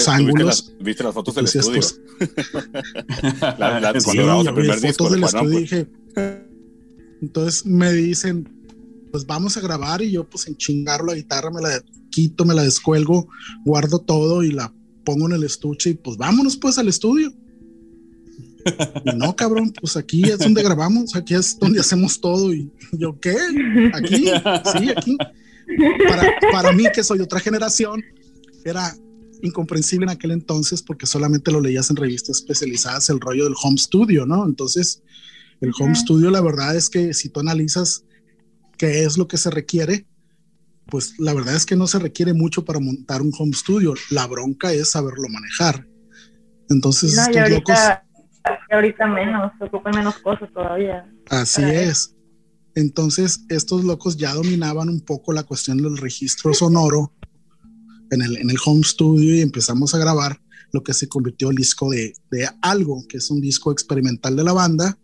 [SPEAKER 2] ángulos. Viste las, fotos del estudio. Pues,
[SPEAKER 3] la, la, sí, cuando el primer disco del estudio pues. dije, entonces me dicen, pues vamos a grabar y yo pues en chingar la guitarra me la quito, me la descuelgo, guardo todo y la pongo en el estuche y pues vámonos pues al estudio. Y no, cabrón, pues aquí es donde grabamos, aquí es donde hacemos todo. Y yo, ¿qué? Aquí, sí, aquí. Para, para mí, que soy otra generación, era incomprensible en aquel entonces porque solamente lo leías en revistas especializadas, el rollo del home studio, ¿no? Entonces, el home studio, la verdad es que si tú analizas qué es lo que se requiere, pues la verdad es que no se requiere mucho para montar un home studio. La bronca es saberlo manejar. Entonces,
[SPEAKER 5] no, estos ahorita, ahorita menos, se ocupan menos cosas todavía.
[SPEAKER 3] Así es. Entonces, estos locos ya dominaban un poco la cuestión del registro sonoro en el, en el home studio y empezamos a grabar lo que se convirtió el disco de, de Algo, que es un disco experimental de la banda,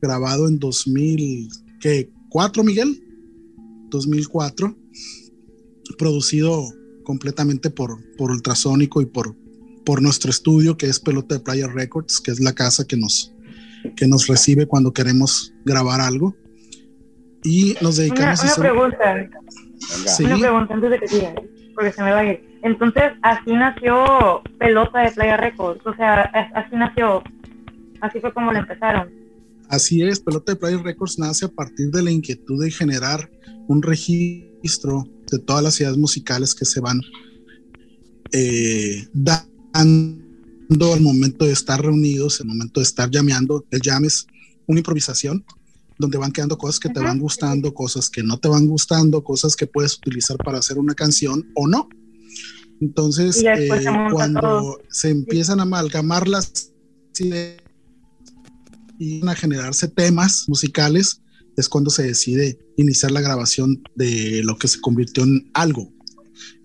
[SPEAKER 3] grabado en 2004, Miguel. 2004 producido completamente por, por Ultrasónico y por, por nuestro estudio, que es Pelota de Playa Records, que es la casa que nos, que nos recibe cuando queremos grabar algo. Y nos dedicamos
[SPEAKER 5] una,
[SPEAKER 3] a
[SPEAKER 5] pregunta. Una pregunta antes de que siga, porque se me va a ir. Entonces, así nació Pelota de Playa Records, o sea, así nació, así fue como lo empezaron.
[SPEAKER 3] Así es, Pelota de Playa Records nace a partir de la inquietud de generar un registro de todas las ideas musicales que se van eh, dando al momento de estar reunidos, el momento de estar llameando. El jam es una improvisación donde van quedando cosas que te van gustando, cosas que no te van gustando, cosas que puedes utilizar para hacer una canción o no. Entonces, eh, cuando se empiezan a amalgamar las ideas y a generarse temas musicales, es cuando se decide iniciar la grabación de lo que se convirtió en algo.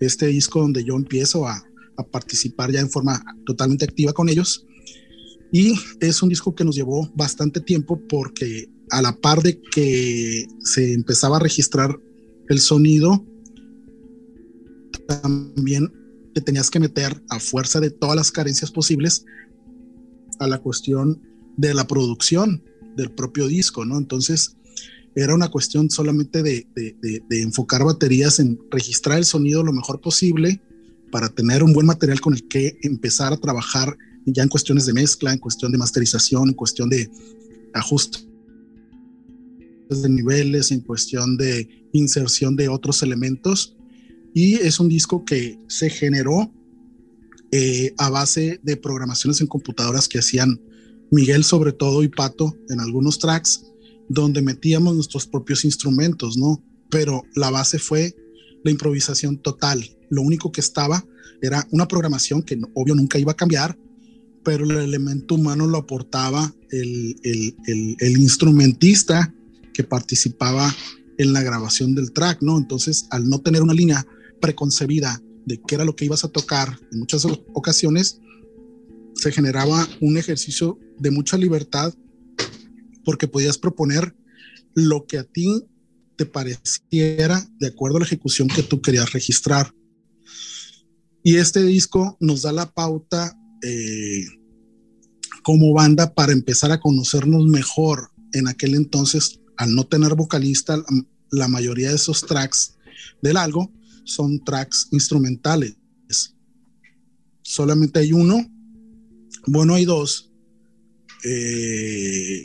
[SPEAKER 3] Este disco donde yo empiezo a, a participar ya en forma totalmente activa con ellos. Y es un disco que nos llevó bastante tiempo porque a la par de que se empezaba a registrar el sonido, también te tenías que meter a fuerza de todas las carencias posibles a la cuestión de la producción del propio disco, ¿no? Entonces, era una cuestión solamente de, enfocar baterías en registrar el sonido lo mejor posible para tener un buen material con el que empezar a trabajar ya en cuestiones de mezcla, en cuestión de masterización, en cuestión de ajuste de niveles, en cuestión de inserción de otros elementos. Y es un disco que se generó eh, a base de programaciones en computadoras que hacían Miguel sobre todo y Pato en algunos tracks donde metíamos nuestros propios instrumentos, ¿no? Pero la base fue la improvisación total. Lo único que estaba era una programación que obvio nunca iba a cambiar, pero el elemento humano lo aportaba el, instrumentista que participaba en la grabación del track, ¿no? Entonces, al no tener una línea preconcebida de qué era lo que ibas a tocar, en muchas ocasiones se generaba un ejercicio de mucha libertad porque podías proponer lo que a ti te pareciera de acuerdo a la ejecución que tú querías registrar. Y este disco nos da la pauta eh, como banda para empezar a conocernos mejor. En aquel entonces, al no tener vocalista, la mayoría de esos tracks del algo son tracks instrumentales. Solamente hay uno, bueno, hay dos. Eh,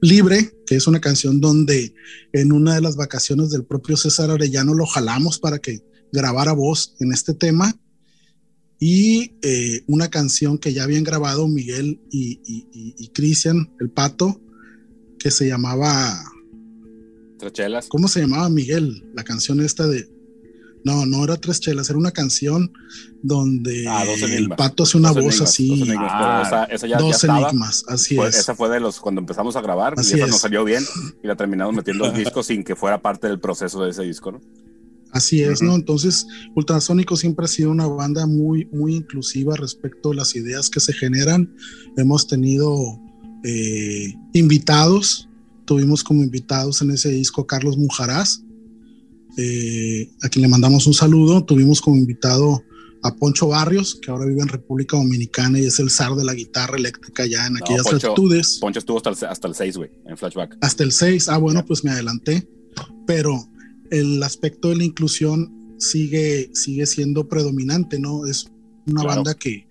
[SPEAKER 3] Libre, que es una canción donde en una de las vacaciones del propio César Arellano lo jalamos para que grabara voz en este tema. Y eh, una canción que ya habían grabado Miguel y, Cristian, el pato, que se llamaba...
[SPEAKER 2] Trachelas.
[SPEAKER 3] ¿Cómo se llamaba Miguel? La canción esta de no, no era tres chelas, era una canción donde
[SPEAKER 2] ah,
[SPEAKER 3] el pato hace una voz así.
[SPEAKER 2] Dos enigmas, ah, esa, ya,
[SPEAKER 3] dos enigmas, así es.
[SPEAKER 2] Esa fue de los cuando empezamos a grabar y esa nos salió bien y la terminamos metiendo al disco sin que fuera parte del proceso de ese disco, ¿no?
[SPEAKER 3] Así es, ¿no? Entonces, Ultrasónico siempre ha sido una banda muy, muy inclusiva respecto a las ideas que se generan. Hemos tenido eh, invitados, tuvimos como invitados en ese disco Carlos Mujarás, eh, a quien le mandamos un saludo. Tuvimos como invitado a Poncho Barrios, que ahora vive en República Dominicana y es el zar de la guitarra eléctrica ya en aquellas Poncho,
[SPEAKER 2] Poncho estuvo hasta el, 6, güey, en flashback.
[SPEAKER 3] Hasta el 6, ah, bueno, pues me adelanté. Pero el aspecto de la inclusión sigue, sigue siendo predominante, ¿no? Es una banda que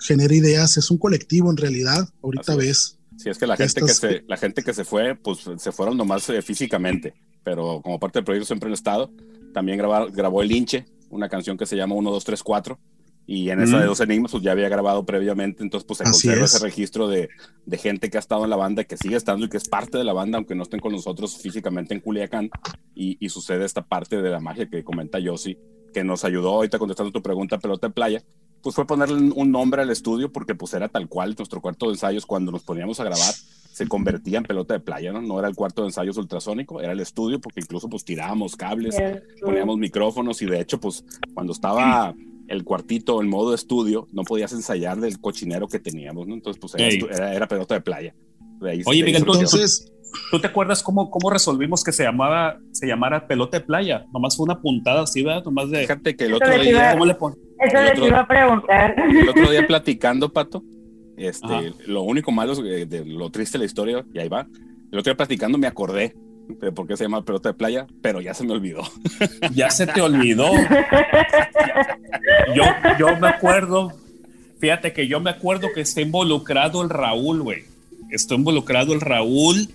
[SPEAKER 3] genera ideas, es un colectivo en realidad. Ahorita ves.
[SPEAKER 2] Sí, es que la gente que, se, la gente que se fue, pues se fueron nomás eh, físicamente pero como parte del proyecto siempre en el estado. También grabó El Hinche, una canción que se llama 1, 2, 3, 4. Y en esa de dos enigmas, pues ya había grabado previamente, entonces pues se conserva ese registro de, de, gente que ha estado en la banda, que sigue estando y que es parte de la banda, aunque no estén con nosotros físicamente en Culiacán. Y, y sucede esta parte de la magia que comenta Yossi, que nos ayudó ahorita contestando tu pregunta, pelota de playa, pues fue ponerle un nombre al estudio porque pues era tal cual nuestro cuarto de ensayos cuando nos poníamos a grabar se convertía en pelota de playa, ¿no? No era el cuarto de ensayos ultrasónico, era el estudio porque incluso pues tirábamos cables, poníamos micrófonos y de hecho pues cuando estaba el cuartito en modo estudio no podías ensayar del cochinero que teníamos, ¿no? Entonces pues era, era pelota de playa.
[SPEAKER 1] Oye, Miguel, entonces... ¿Tú te acuerdas cómo, cómo resolvimos que se llamaba, se llamara pelota de playa? Nomás fue una puntada así, ¿verdad? Nomás de.
[SPEAKER 2] Fíjate que el otro día.
[SPEAKER 5] ¿Cómo le Eso les iba a preguntar.
[SPEAKER 2] El otro día platicando, Pato, este, lo único malo, es de, lo triste de la historia, y ahí va. El otro día platicando me acordé de por qué se llama pelota de playa, pero ya se me olvidó.
[SPEAKER 1] Ya se te olvidó. yo, yo me acuerdo, fíjate que yo me acuerdo que está involucrado el Raúl, güey. Está involucrado el Raúl.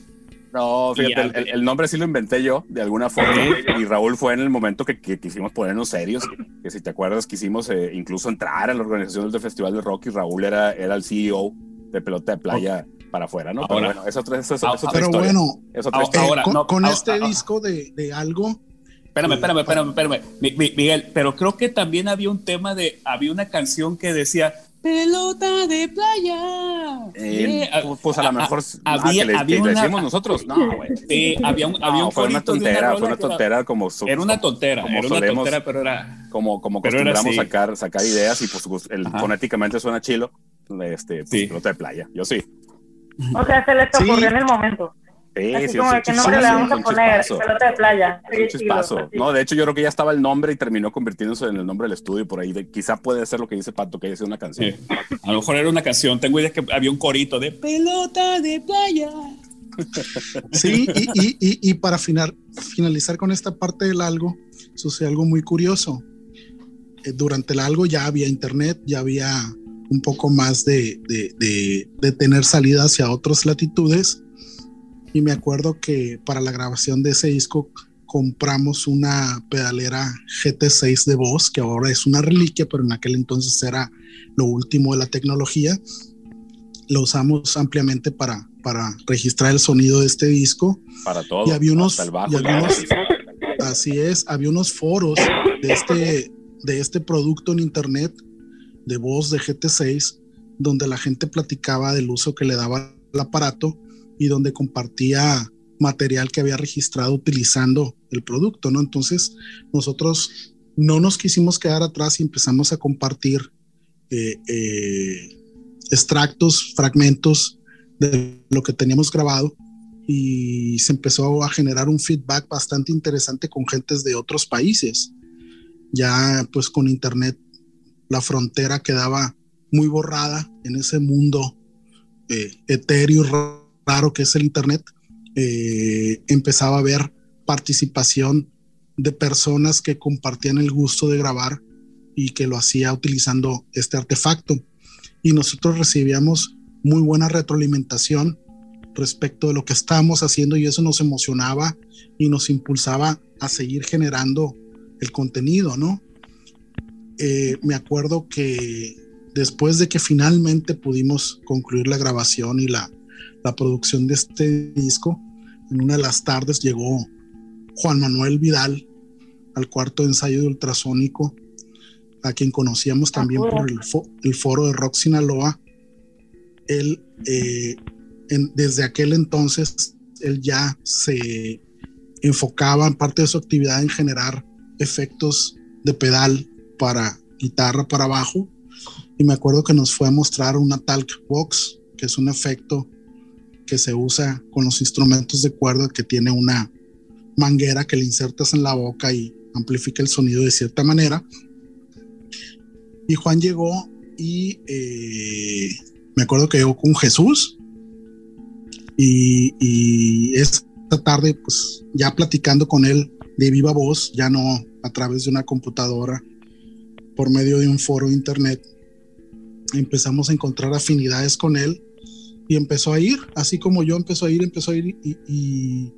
[SPEAKER 2] No, fíjate, el, nombre sí lo inventé yo, de alguna forma. Y Raúl fue en el momento que, quisimos ponernos serios. Que si te acuerdas, quisimos eh, incluso entrar a la organización del Festival de Rock y Raúl era, era el CEO de Pelota de Playa para afuera, ¿no?
[SPEAKER 3] pero
[SPEAKER 2] bueno,
[SPEAKER 3] es otra, es, otra pero bueno, ahora, con, este disco de, de, algo.
[SPEAKER 1] Espérame, espérame, espérame, espérame, Miguel, pero creo que también había un tema de, había una canción que decía, pelota de playa.
[SPEAKER 2] Eh, pues, pues a lo mejor había, que había una, decimos nosotros. No, güey.
[SPEAKER 1] Sí, había un, había un
[SPEAKER 2] fue una tontera, fue una tontera como
[SPEAKER 1] Era una tontera, era una tontera, pero era
[SPEAKER 2] como como acostumbramos sacar sacar ideas y pues, pues el, fonéticamente suena chilo. Este, pues, pelota de playa. Yo sí.
[SPEAKER 5] O sea, se les ocurrió en el momento. Sí, Así sí, como sí, que nombre le vamos a poner pelota de playa.
[SPEAKER 2] Chispazo. No, de hecho, yo creo que ya estaba el nombre y terminó convirtiéndose en el nombre del estudio por ahí. De, quizá puede ser lo que dice Pato, que haya sido una canción.
[SPEAKER 1] A lo mejor era una canción. Tengo idea que había un corito de pelota de playa.
[SPEAKER 3] Sí, y, y, y, para finalizar con esta parte del algo, sucede algo muy curioso. Eh, durante el algo ya había internet, ya había un poco más de, de, tener salida hacia otras latitudes. Y me acuerdo que para la grabación de ese disco compramos una pedalera GT6 de voz, que ahora es una reliquia, pero en aquel entonces era lo último de la tecnología. Lo usamos ampliamente para, para registrar el sonido de este disco.
[SPEAKER 2] Para todo.
[SPEAKER 3] Y había unos, así es, había unos foros de este, de este producto en internet de voz de GT6, donde la gente platicaba del uso que le daba el aparato y donde compartía material que había registrado utilizando el producto, ¿no? Entonces, nosotros no nos quisimos quedar atrás y empezamos a compartir eh, eh, extractos, fragmentos de lo que teníamos grabado y se empezó a generar un feedback bastante interesante con gentes de otros países. Ya pues con internet la frontera quedaba muy borrada en ese mundo eh, etéreo raro que es el Internet. Eh, empezaba a haber participación de personas que compartían el gusto de grabar y que lo hacía utilizando este artefacto. Y nosotros recibíamos muy buena retroalimentación respecto de lo que estábamos haciendo y eso nos emocionaba y nos impulsaba a seguir generando el contenido, ¿no? Eh, me acuerdo que después de que finalmente pudimos concluir la grabación y la, la producción de este disco, en una de las tardes llegó Juan Manuel Vidal al cuarto ensayo de ultrasónico, a quien conocíamos también por el, foro de Rock Sinaloa. Él, eh, desde aquel entonces, él ya se enfocaba en parte de su actividad en generar efectos de pedal para guitarra para bajo y me acuerdo que nos fue a mostrar una talk box que es un efecto que se usa con los instrumentos de cuerda que tiene una manguera que le insertas en la boca y amplifica el sonido de cierta manera. Y Juan llegó y eh, me acuerdo que llegó con Jesús y, y esta tarde pues ya platicando con él de viva voz ya no a través de una computadora por medio de un foro internet, empezamos a encontrar afinidades con él y empezó a ir, así como yo empezó a ir, empezó a ir y,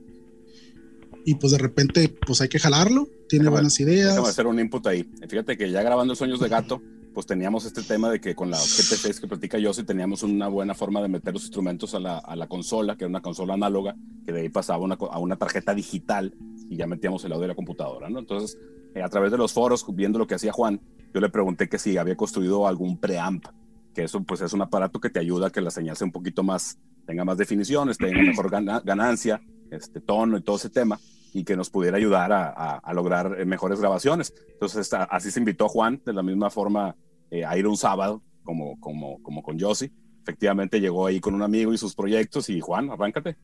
[SPEAKER 3] y, pues de repente pues hay que jalarlo, tiene buenas ideas.
[SPEAKER 2] Déjame hacer un input ahí. Fíjate que ya grabando Sueños de Gato, pues teníamos este tema de que con la GT6 que platica yo, sí teníamos una buena forma de meter los instrumentos a la, a la consola, que era una consola análoga, que de ahí pasaba una, a una tarjeta digital y ya metíamos el audio de la computadora, ¿no? Entonces, eh, a través de los foros, viendo lo que hacía Juan, yo le pregunté que si había construido algún preamp, que eso pues es un aparato que te ayuda a que la señal sea un poquito más, tenga más definiciones, tenga mejor ganancia, este tono y todo ese tema, y que nos pudiera ayudar a, a, lograr eh, mejores grabaciones. Entonces así se invitó a Juan, de la misma forma, eh, a ir un sábado, como, como, como con Josie, efectivamente llegó ahí con un amigo y sus proyectos y Juan, arráncate.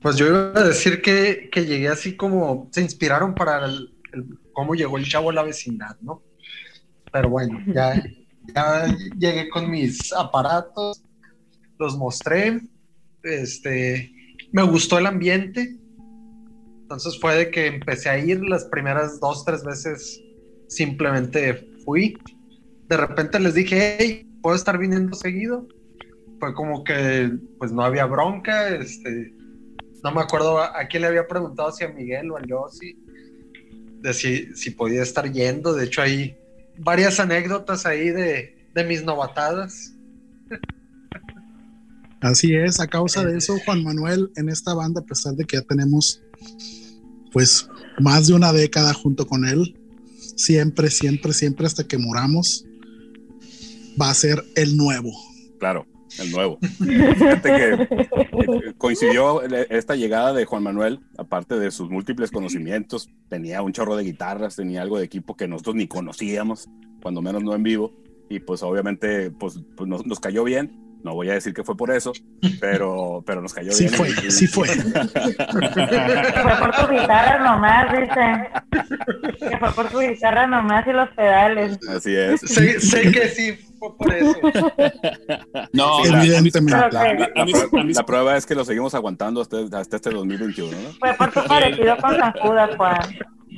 [SPEAKER 4] Pues yo iba a decir que, que llegué así como se inspiraron para el, cómo llegó el chavo a la vecindad, ¿no? Pero bueno, ya, ya llegué con mis aparatos, los mostré, este, me gustó el ambiente, entonces fue de que empecé a ir las primeras dos, tres veces, simplemente fui. De repente les dije, hey, ¿puedo estar viniendo seguido? Fue como que, pues no había bronca, este, no me acuerdo a, quién le había preguntado, si a Miguel o a Yossi, de si, si podía estar yendo. De hecho, hay varias anécdotas ahí de, de mis novatadas.
[SPEAKER 3] Así es, a causa de eso, Juan Manuel, en esta banda, a pesar de que ya tenemos pues más de una década junto con él, siempre, siempre, siempre hasta que moramos, va a ser el nuevo.
[SPEAKER 2] Claro, el nuevo. Fíjate que eh, coincidió esta llegada de Juan Manuel, aparte de sus múltiples conocimientos, tenía un chorro de guitarras, tenía algo de equipo que nosotros ni conocíamos, cuando menos no en vivo, y pues obviamente pues, pues nos, nos cayó bien no voy a decir que fue por eso, pero, pero nos cayó
[SPEAKER 3] sí
[SPEAKER 2] bien.
[SPEAKER 3] Fue, sí fue,
[SPEAKER 5] fue por tu guitarra nomás, dice. Que fue por tu guitarra nomás y los pedales.
[SPEAKER 2] Así es.
[SPEAKER 4] Sé, sé que sí fue por eso.
[SPEAKER 1] No,
[SPEAKER 3] evidentemente.
[SPEAKER 2] La, la, la, la, prueba es que lo seguimos aguantando hasta, hasta este 2021, ¿no?
[SPEAKER 5] Fue por tu parecido con Judas, Juan.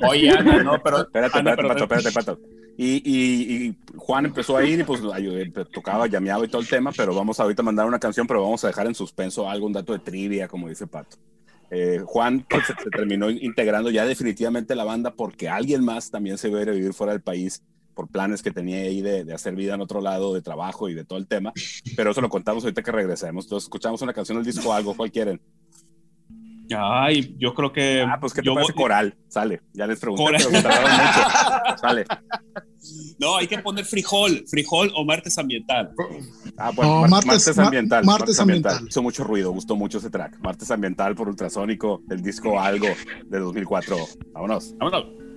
[SPEAKER 1] Oye, Ana, no, pero.
[SPEAKER 2] Espérate, espérate, Pato, espérate, Pato. Y, y, y, Juan empezó a ir y pues tocaba, llameado y todo el tema, pero vamos ahorita a mandar una canción, pero vamos a dejar en suspenso algún dato de trivia, como dice Pato. Eh, Juan pues, se, se, terminó integrando ya definitivamente la banda porque alguien más también se iba a ir a vivir fuera del país por planes que tenía ahí de, de, hacer vida en otro lado, de trabajo y de todo el tema. Pero eso lo contamos ahorita que regresemos. Entonces escuchamos una canción del disco algo, ¿cuál quieren?
[SPEAKER 1] Ay, yo creo que.
[SPEAKER 2] Ah, pues que te parece voy... coral. Sale. Ya les pregunté, coral. pero me tardaron mucho. Sale.
[SPEAKER 1] No, hay que poner frijol, frijol o martes ambiental.
[SPEAKER 2] Ah, bueno,
[SPEAKER 3] No,
[SPEAKER 2] mar-
[SPEAKER 3] martes-
[SPEAKER 2] martes,
[SPEAKER 3] ma-
[SPEAKER 2] ambiental.
[SPEAKER 3] martes ambiental.
[SPEAKER 2] Hizo mucho ruido, gustó mucho ese track. Martes ambiental por ultrasónico, del disco Algo de 2004. Vámonos.
[SPEAKER 1] Vámonos.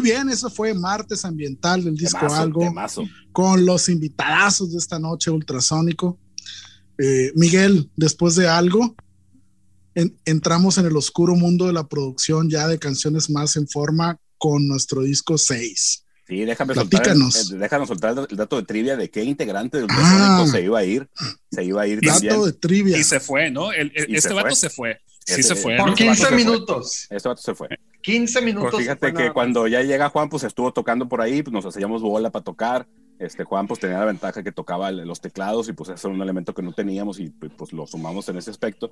[SPEAKER 3] Muy bien, eso fue martes ambiental del disco
[SPEAKER 2] Temazo,
[SPEAKER 3] Algo
[SPEAKER 2] temazo.
[SPEAKER 3] con los invitadazos de esta noche ultrasónico. Eh, Miguel, después de algo, en- entramos en el oscuro mundo de la producción ya de canciones más en forma con nuestro disco 6.
[SPEAKER 2] Sí, déjame soltar, el, eh, déjanos soltar el, el dato de trivia de qué integrante de Ultrasónico
[SPEAKER 3] Ah.
[SPEAKER 2] se iba a ir. Se iba a ir también.
[SPEAKER 3] Dato de trivia.
[SPEAKER 1] Y se fue, ¿no? El- el-
[SPEAKER 2] Y
[SPEAKER 1] este
[SPEAKER 2] se
[SPEAKER 1] vato
[SPEAKER 2] fue.
[SPEAKER 1] se fue. Sí se fue.
[SPEAKER 4] Por
[SPEAKER 1] ¿no?
[SPEAKER 2] Este vato
[SPEAKER 4] 15
[SPEAKER 2] se fue.
[SPEAKER 4] minutos.
[SPEAKER 2] Este vato se fue.
[SPEAKER 4] 15 minutos.
[SPEAKER 2] Pues fíjate que cuando ya llega Juan, pues estuvo tocando por ahí, pues nos hacíamos bola para tocar. Este Juan, pues tenía la ventaja que tocaba los teclados y pues ese era un elemento que no teníamos y pues, pues, lo sumamos en ese aspecto.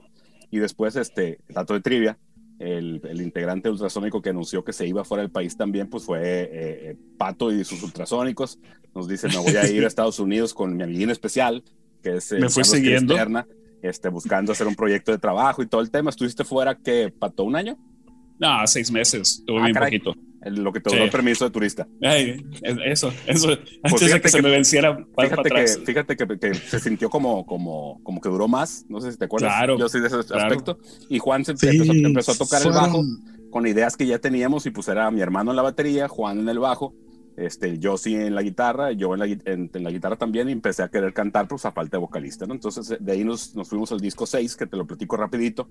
[SPEAKER 2] Y después, este, dato de trivia, el, el integrante ultrasónico que anunció que se iba fuera del país también, pues fue eh, eh, Pato y sus ultrasónicos. Nos dice, me voy a ir a Estados Unidos con mi amiguín especial, que es eh,
[SPEAKER 1] Me
[SPEAKER 2] Carlos
[SPEAKER 1] siguiendo.
[SPEAKER 2] Cristerna, este, buscando hacer un proyecto de trabajo y todo el tema. ¿Estuviste fuera, que Pato, un año?
[SPEAKER 1] No, seis meses. Tuve
[SPEAKER 2] Ah,
[SPEAKER 1] bien
[SPEAKER 2] caray.
[SPEAKER 1] poquito.
[SPEAKER 2] Lo que te
[SPEAKER 1] Sí.
[SPEAKER 2] duró el permiso de turista.
[SPEAKER 1] Ay, eso, eso. Antes de
[SPEAKER 2] Pues fíjate
[SPEAKER 1] que, se
[SPEAKER 2] que-
[SPEAKER 1] me venciera para, para
[SPEAKER 2] Fíjate,
[SPEAKER 1] atrás.
[SPEAKER 2] que, fíjate que, que se sintió como, como, como que duró más, no sé si te acuerdas.
[SPEAKER 1] Claro,
[SPEAKER 2] Yo sí de ese
[SPEAKER 1] claro.
[SPEAKER 2] aspecto. Y Juan se
[SPEAKER 3] Sí,
[SPEAKER 2] empezó, empezó a tocar el bajo
[SPEAKER 3] fueron-
[SPEAKER 2] con ideas que ya teníamos y pues era mi hermano en la batería, Juan en el bajo, este, yo sí en la guitarra, yo en la, en, en la guitarra también y empecé a querer cantar pues a falta de vocalista, ¿no? Entonces de ahí nos, nos fuimos al disco 6, que te lo platico rapidito.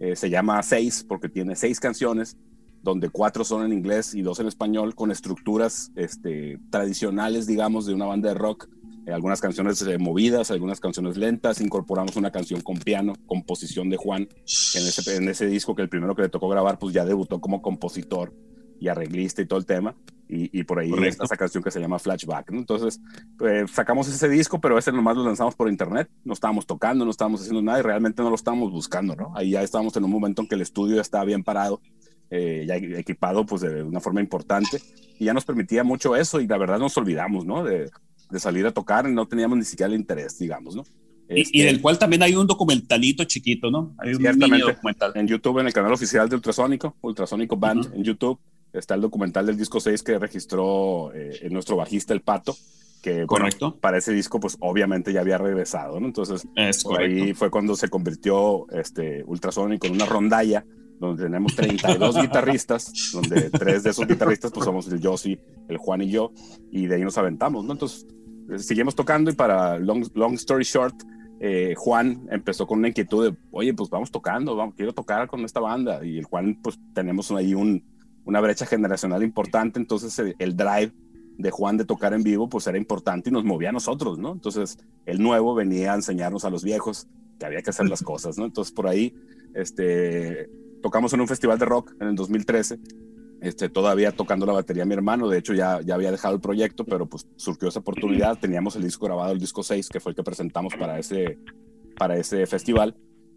[SPEAKER 2] Eh, se llama 6 porque tiene seis canciones donde cuatro son en inglés y dos en español, con estructuras este, tradicionales, digamos, de una banda de rock. Eh, algunas canciones eh, movidas, algunas canciones lentas. Incorporamos una canción con piano, composición de Juan, en ese, en ese disco que el primero que le tocó grabar, pues ya debutó como compositor y arreglista y todo el tema. Y, y por ahí
[SPEAKER 1] Correcto.
[SPEAKER 2] está esa canción que se llama Flashback. ¿no? Entonces, eh, sacamos ese disco, pero ese nomás lo lanzamos por internet. No estábamos tocando, no estábamos haciendo nada y realmente no lo estábamos buscando, ¿no? Ahí ya estábamos en un momento en que el estudio ya estaba bien parado eh, ya equipado pues de una forma importante y ya nos permitía mucho eso y la verdad nos olvidamos, ¿no? De, de salir a tocar y no teníamos ni siquiera el interés, digamos, ¿no?
[SPEAKER 1] Y, y
[SPEAKER 2] Este,
[SPEAKER 1] del cual también hay un documentalito chiquito, ¿no? Hay un documental.
[SPEAKER 2] En YouTube, en el canal oficial de Ultrasónico, Ultrasónico Band, en YouTube, está el documental del disco 6 que registró eh, nuestro bajista, El Pato, que bueno,
[SPEAKER 1] Correcto.
[SPEAKER 2] para ese disco pues obviamente ya había regresado, ¿no? Entonces
[SPEAKER 1] Es
[SPEAKER 2] por ahí fue cuando se convirtió este Ultrasónico en una rondalla donde tenemos 32 guitarristas, donde tres de esos guitarristas pues somos el Yossi, el Juan y yo, y de ahí nos aventamos, ¿no? Entonces seguimos tocando y para long, long story short, eh, Juan empezó con una inquietud de, oye, pues vamos tocando, vamos, quiero tocar con esta banda, y el Juan pues tenemos ahí un, una brecha generacional importante, entonces el, el drive de Juan de tocar en vivo pues era importante y nos movía a nosotros, ¿no? Entonces el nuevo venía a enseñarnos a los viejos que había que hacer las cosas, ¿no? Entonces por ahí, este, tocamos en un festival de rock en el 2013, este, todavía tocando la batería mi hermano, de hecho ya, ya había dejado el proyecto, pero pues surgió esa oportunidad, teníamos el disco grabado, el disco 6, que fue el que presentamos para ese, para ese festival,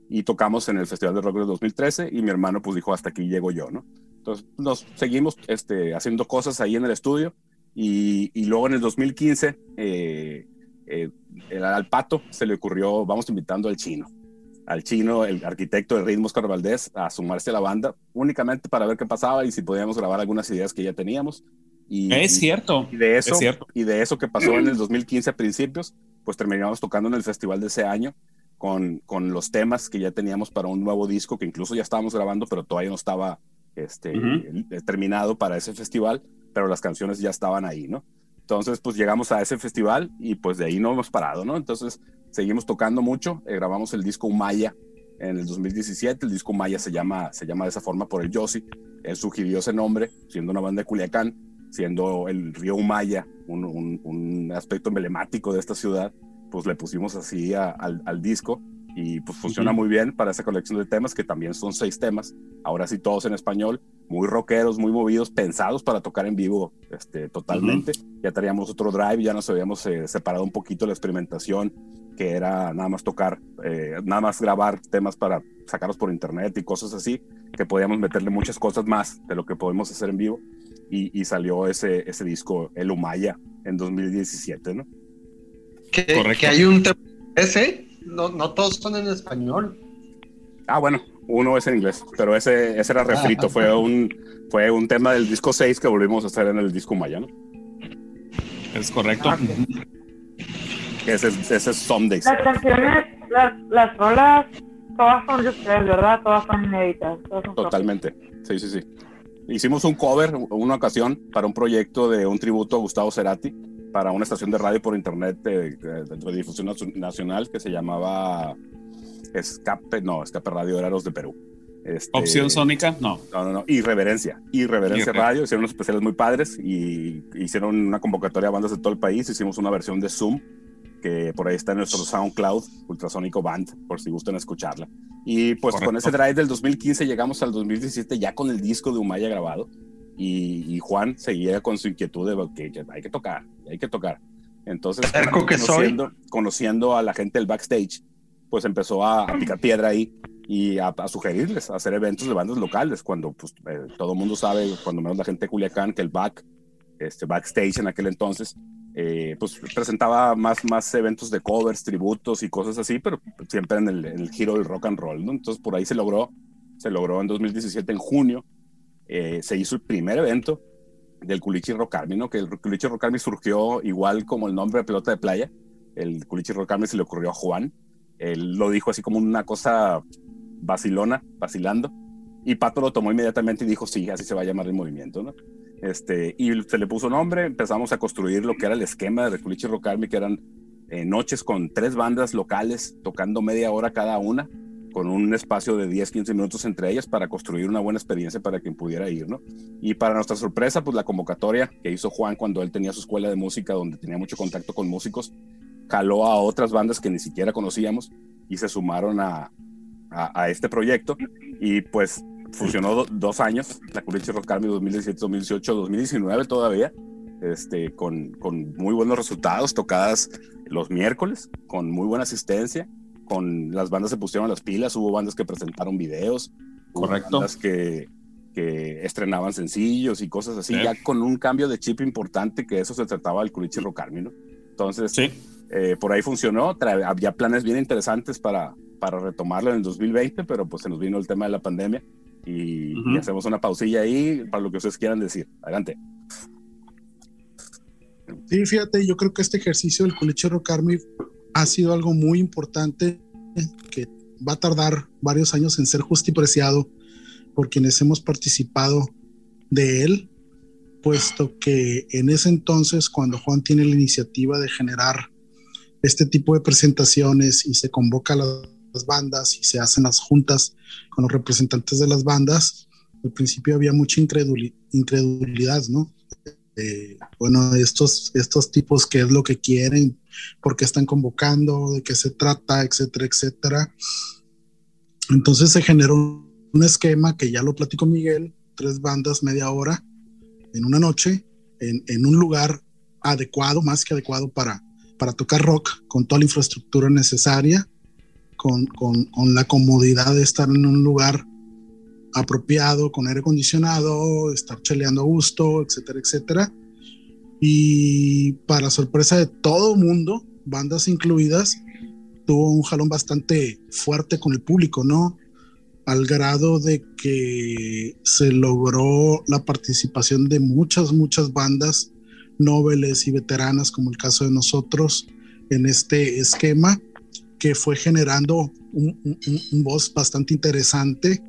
[SPEAKER 2] y tocamos en el Festival de Rock del 2013, y mi hermano pues dijo, hasta aquí llego yo, ¿no? Entonces nos seguimos este, haciendo cosas ahí en el estudio, y, y luego en el 2015, eh, eh, el- al Pato se le ocurrió, vamos invitando al chino, al chino, el arquitecto de ritmos Oscar Valdés, a sumarse a la banda, únicamente para ver qué pasaba y si podíamos grabar algunas ideas que ya teníamos. Y,
[SPEAKER 1] Es cierto.
[SPEAKER 2] y de eso,
[SPEAKER 1] es cierto.
[SPEAKER 2] y de eso que pasó en el 2015 a principios, pues terminamos tocando en el festival de ese año con, con los temas que ya teníamos para un nuevo disco que incluso ya estábamos grabando, pero todavía no estaba este, terminado para ese festival, pero las canciones ya estaban ahí, ¿no? Entonces, pues llegamos a ese festival y pues de ahí no hemos parado, ¿no? Entonces, seguimos tocando mucho, eh, grabamos el disco Umaya en el 2017, el disco Umaya se llama, se llama de esa forma por el Yossi, él sugirió ese nombre, siendo una banda de Culiacán, siendo el río Umaya un, un- un aspecto emblemático de esta ciudad, pues le pusimos así a- al, al disco y pues funciona muy bien para esa colección de temas, que también son seis temas, ahora sí todos en español, muy rockeros, muy movidos, pensados para tocar en vivo este, totalmente. Ya teníamos otro drive, ya nos habíamos eh, separado un poquito la experimentación, que era nada más tocar, eh, nada más grabar temas para sacarlos por internet y cosas así, que podíamos meterle muchas cosas más de lo que podemos hacer en vivo. Y, y salió ese, ese disco, El Umaya, en 2017, ¿no?
[SPEAKER 4] Que,
[SPEAKER 1] Correcto.
[SPEAKER 4] que hay un tema ese, no, no todos son en español.
[SPEAKER 2] Ah, bueno, uno es en inglés, pero ese, ese era refrito, fue un, fue un tema del disco 6 que volvimos a hacer en el disco Maya, ¿no?
[SPEAKER 1] Es correcto.
[SPEAKER 4] Ah,
[SPEAKER 2] Ese, es- ese es Sundays.
[SPEAKER 5] Las canciones, las, las rolas, todas son de ustedes, ¿verdad? Todas son inéditas. Todas son
[SPEAKER 2] Totalmente. Sí, sí, sí. hicimos un cover una ocasión para un proyecto de un tributo a Gustavo Cerati para una estación de radio por internet de, de difusión nacional que se llamaba Escape, no, Escape Radio era los de Perú.
[SPEAKER 1] Este, ¿Opción sónica? No.
[SPEAKER 2] No, no, no. Irreverencia. Irreverencia Radio. Hicieron unos especiales muy padres y hicieron una convocatoria a bandas de todo el país. Hicimos una versión de Zoom que por ahí está en nuestro SoundCloud, Ultrasónico Band, por si gustan escucharla. Y pues con ese drive del 2015 llegamos al 2017 ya con el disco de Umaya grabado. Y, Juan seguía con su inquietud de que, hay que tocar, hay que tocar. Entonces, conociendo, conociendo a la gente del backstage, pues empezó a, picar piedra ahí y a, sugerirles a hacer eventos de bandas locales, cuando pues, eh, todo el mundo sabe, cuando menos la gente de Culiacán, que el back, este backstage en aquel entonces, eh, pues presentaba más, más eventos de covers, tributos y cosas así, pero siempre en el, giro del rock and roll, ¿no? Entonces por ahí se logró, se logró en 2017, en junio, eh, se hizo el primer evento del Culichi Rock Army, ¿no? Que el Culichi Rock Army surgió igual como el nombre de pelota de playa, el Culichi Rock Army se le ocurrió a Juan, él lo dijo así como una cosa vacilona, vacilando. Y Pato lo tomó inmediatamente y dijo, sí, así se va a llamar el movimiento, ¿no? Este, y se le puso nombre, empezamos a construir lo que era el esquema de Culichi Rock Army, que eran eh, noches con tres bandas locales tocando media hora cada una, con un espacio de 10, 15 minutos entre ellas para construir una buena experiencia para quien pudiera ir, ¿no? Y para nuestra sorpresa, pues la convocatoria que hizo Juan cuando él tenía su escuela de música, donde tenía mucho contacto con músicos, jaló a otras bandas que ni siquiera conocíamos y se sumaron a, este proyecto y pues funcionó dos años, la Culichi Rock Army 2017, 2018, 2019 todavía, este, con, con, muy buenos resultados, tocadas los miércoles, con muy buena asistencia, con las bandas se pusieron las pilas, hubo bandas que presentaron videos,
[SPEAKER 1] correcto,
[SPEAKER 2] bandas que, que estrenaban sencillos y cosas así, ya con un cambio de chip importante que eso se trataba del Culichi Rock Army, ¿no? Entonces, sí. Eh, por ahí funcionó, había planes bien interesantes para, para retomarlo en el 2020, pero pues se nos vino el tema de la pandemia y, hacemos una pausilla ahí para lo que ustedes quieran decir. Adelante.
[SPEAKER 3] Sí, fíjate, yo creo que este ejercicio del Culiche Rock Army ha sido algo muy importante que va a tardar varios años en ser justipreciado por quienes hemos participado de él, puesto que en ese entonces, cuando Juan tiene la iniciativa de generar este tipo de presentaciones y se convoca a las bandas y se hacen las juntas con los representantes de las bandas, al principio había mucha incredulidad, ¿no? Eh, bueno, estos, estos tipos, ¿qué es lo que quieren? ¿Por qué están convocando? ¿De qué se trata? Etcétera, etcétera. Entonces se generó un esquema que ya lo platicó Miguel, tres bandas, media hora, en una noche, en, en un lugar adecuado, más que adecuado para, para tocar rock con toda la infraestructura necesaria, con, con, con, la comodidad de estar en un lugar apropiado, con aire acondicionado, estar cheleando a gusto, etcétera, etcétera. Y para sorpresa de todo mundo, bandas incluidas, tuvo un jalón bastante fuerte con el público, ¿no? Al grado de que se logró la participación de muchas, muchas bandas nobles y veteranas, como el caso de nosotros, en este esquema que fue generando un, voz bastante interesante.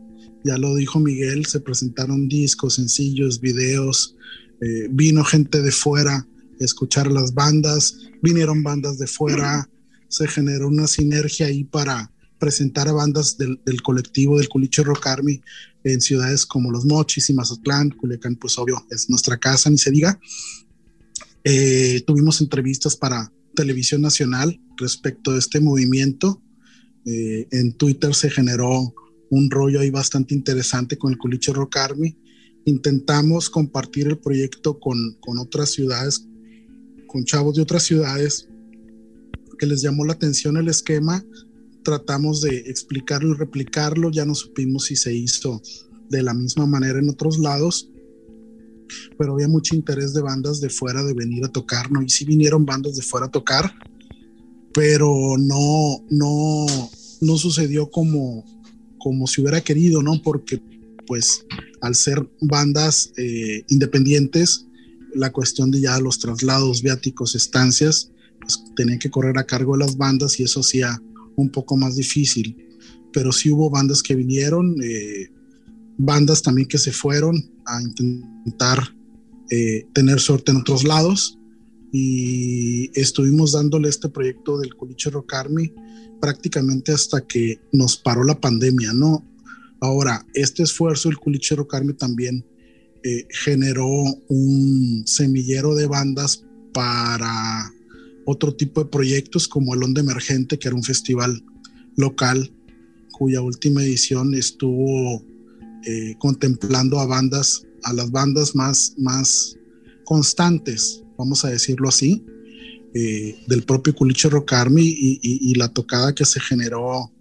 [SPEAKER 3] Ya lo dijo Miguel, se presentaron discos, sencillos, videos, eh, vino gente de fuera a escuchar las bandas, vinieron bandas de fuera, se generó una sinergia ahí para presentar a bandas del, colectivo del Culiche Rock Army en ciudades como Los Mochis y Mazatlán, Culiacán, pues obvio, es nuestra casa, ni se diga, eh, tuvimos entrevistas para Televisión Nacional respecto de este movimiento. Eh, en Twitter se generó un rollo ahí bastante interesante con el Culiche Rock. Intentamos compartir el proyecto con, con otras ciudades, con chavos de otras ciudades que les llamó la atención el esquema. Tratamos de explicarlo y replicarlo. Ya no supimos si se hizo de la misma manera en otros lados pero había mucho interés de bandas de fuera de venir a tocar, ¿no? Y sí vinieron bandas de fuera a tocar, pero no, no, no sucedió como, como se hubiera querido, ¿no? Porque pues al ser bandas eh, independientes, la cuestión de ya los traslados, viáticos, estancias, pues tenían que correr a cargo de las bandas y eso hacía un poco más difícil. Pero sí hubo bandas que vinieron, eh, bandas también que se fueron a intentar eh, tener suerte en otros lados y estuvimos dándole este proyecto del Culiche Rock Army prácticamente hasta que nos paró la pandemia, ¿no? Ahora, este esfuerzo del Culiche Rock Army también eh, generó un semillero de bandas para otro tipo de proyectos como el Onda Emergente, que era un festival local cuya última edición estuvo eh, contemplando a bandas, a las bandas más, más constantes, vamos a decirlo así, eh, del propio Culiche Rock y, la tocada que se generó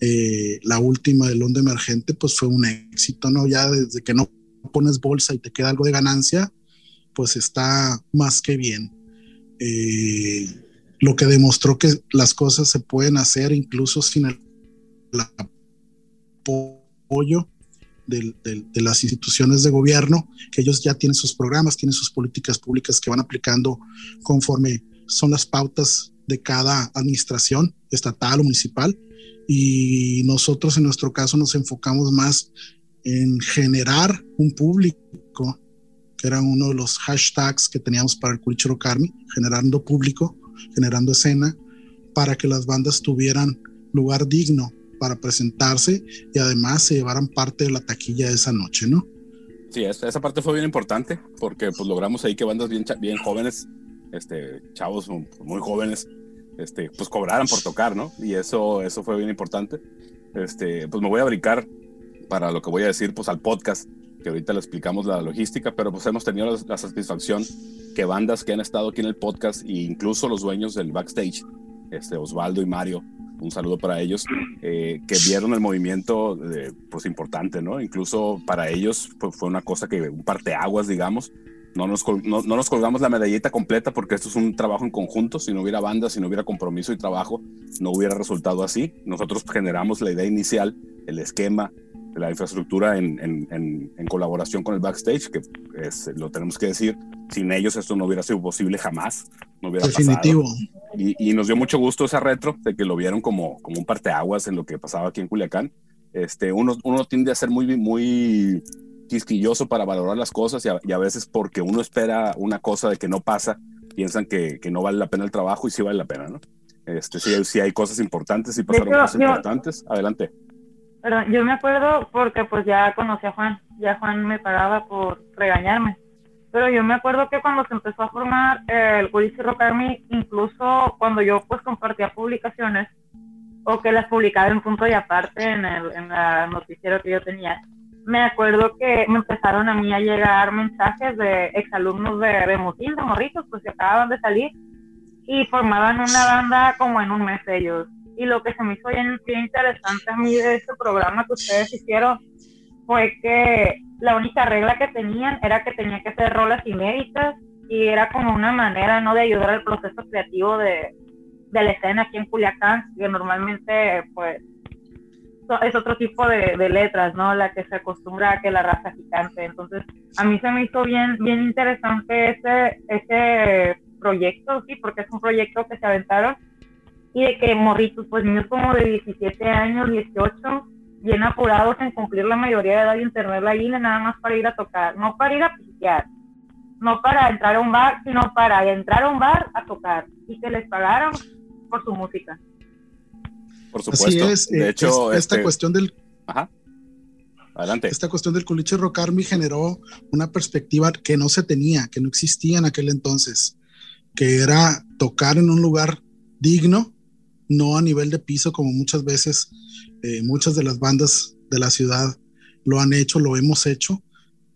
[SPEAKER 3] eh, la última del Onda Emergente, pues fue un éxito, ¿no? Ya desde que no pones bolsa y te queda algo de ganancia, pues está más que bien. lo que demostró que las cosas se pueden hacer incluso sin el apoyo de las instituciones de gobierno, que ellos ya tienen sus programas, tienen sus políticas públicas que van aplicando conforme son las pautas de cada administración estatal o municipal. Y nosotros en nuestro caso nos enfocamos más en generar un público, que era uno de los hashtags que teníamos para el Culture Carmi, generando público, generando escena, para que las bandas tuvieran lugar digno para presentarse y además se llevaran parte de la taquilla de esa noche, ¿no?
[SPEAKER 2] Sí, esa, parte fue bien importante porque pues logramos ahí que bandas bien, bien jóvenes, este, chavos muy jóvenes, este, pues cobraran por tocar, ¿no? Y eso, eso fue bien importante. Este, pues me voy a brincar para lo que voy a decir, pues al podcast, que ahorita le explicamos la logística, pero pues hemos tenido la, satisfacción que bandas que han estado aquí en el podcast e incluso los dueños del backstage, este, Osvaldo y Mario, un saludo para ellos, eh, que vieron el movimiento pues importante, ¿no? Incluso para ellos pues, fue una cosa que, un parteaguas, digamos. No nos, no, nos colgamos la medallita completa porque esto es un trabajo en conjunto. Si no hubiera banda, si no hubiera compromiso y trabajo, no hubiera resultado así. Nosotros generamos la idea inicial, el esquema, la infraestructura en, en, en, colaboración con el backstage, que es, lo tenemos que decir, sin ellos esto no hubiera sido posible jamás. No hubiera
[SPEAKER 3] Definitivo.
[SPEAKER 2] Y, nos dio mucho gusto esa retro, de que lo vieron como, como un parteaguas en lo que pasaba aquí en Culiacán. Este, uno, uno tiende a ser muy, muy quisquilloso para valorar las cosas y a, veces porque uno espera una cosa de que no pasa, piensan que, que, no vale la pena el trabajo y sí vale la pena, ¿no? Este, sí, sí hay cosas importantes y pasaron cosas importantes. Adelante.
[SPEAKER 5] Perdón, yo me acuerdo porque pues ya conocí a Juan, ya Juan me pagaba por regañarme pero yo me acuerdo que cuando se empezó a formar el Gurici Rock Army, incluso cuando yo pues compartía publicaciones o que las publicaba en punto y aparte en el en la noticiero que yo tenía, me acuerdo que me empezaron a mí a llegar mensajes de exalumnos de, de Mutín, de Morritos, pues que acababan de salir y formaban una banda como en un mes ellos. Y lo que se me hizo bien, interesante a mí de este programa que ustedes hicieron fue que la única regla que tenían era que tenía que ser rolas inéditas y era como una manera, ¿no?, de ayudar al proceso creativo de, de la escena aquí en Culiacán, que normalmente, pues, es otro tipo de, letras, ¿no? La que se acostumbra a que la raza gigante. Entonces, a mí se me hizo bien, bien interesante ese, ese proyecto, sí, porque es un proyecto que se aventaron y de que morritos, pues niños como de 17 años, 18, bien apurados en cumplir la mayoría de edad y en tener la INE nada más para ir a tocar, no para ir a pistear, no para entrar a un bar, sino para entrar a un bar a tocar y que les pagaron por su música.
[SPEAKER 2] Por supuesto.
[SPEAKER 3] Así es, de eh, hecho, esta este, cuestión del...
[SPEAKER 2] Ajá. Adelante.
[SPEAKER 3] Esta cuestión del culiche rock army generó una perspectiva que no se tenía, que no existía en aquel entonces, que era tocar en un lugar digno, no a nivel de piso como muchas veces eh, muchas de las bandas de la ciudad lo han hecho, lo hemos hecho,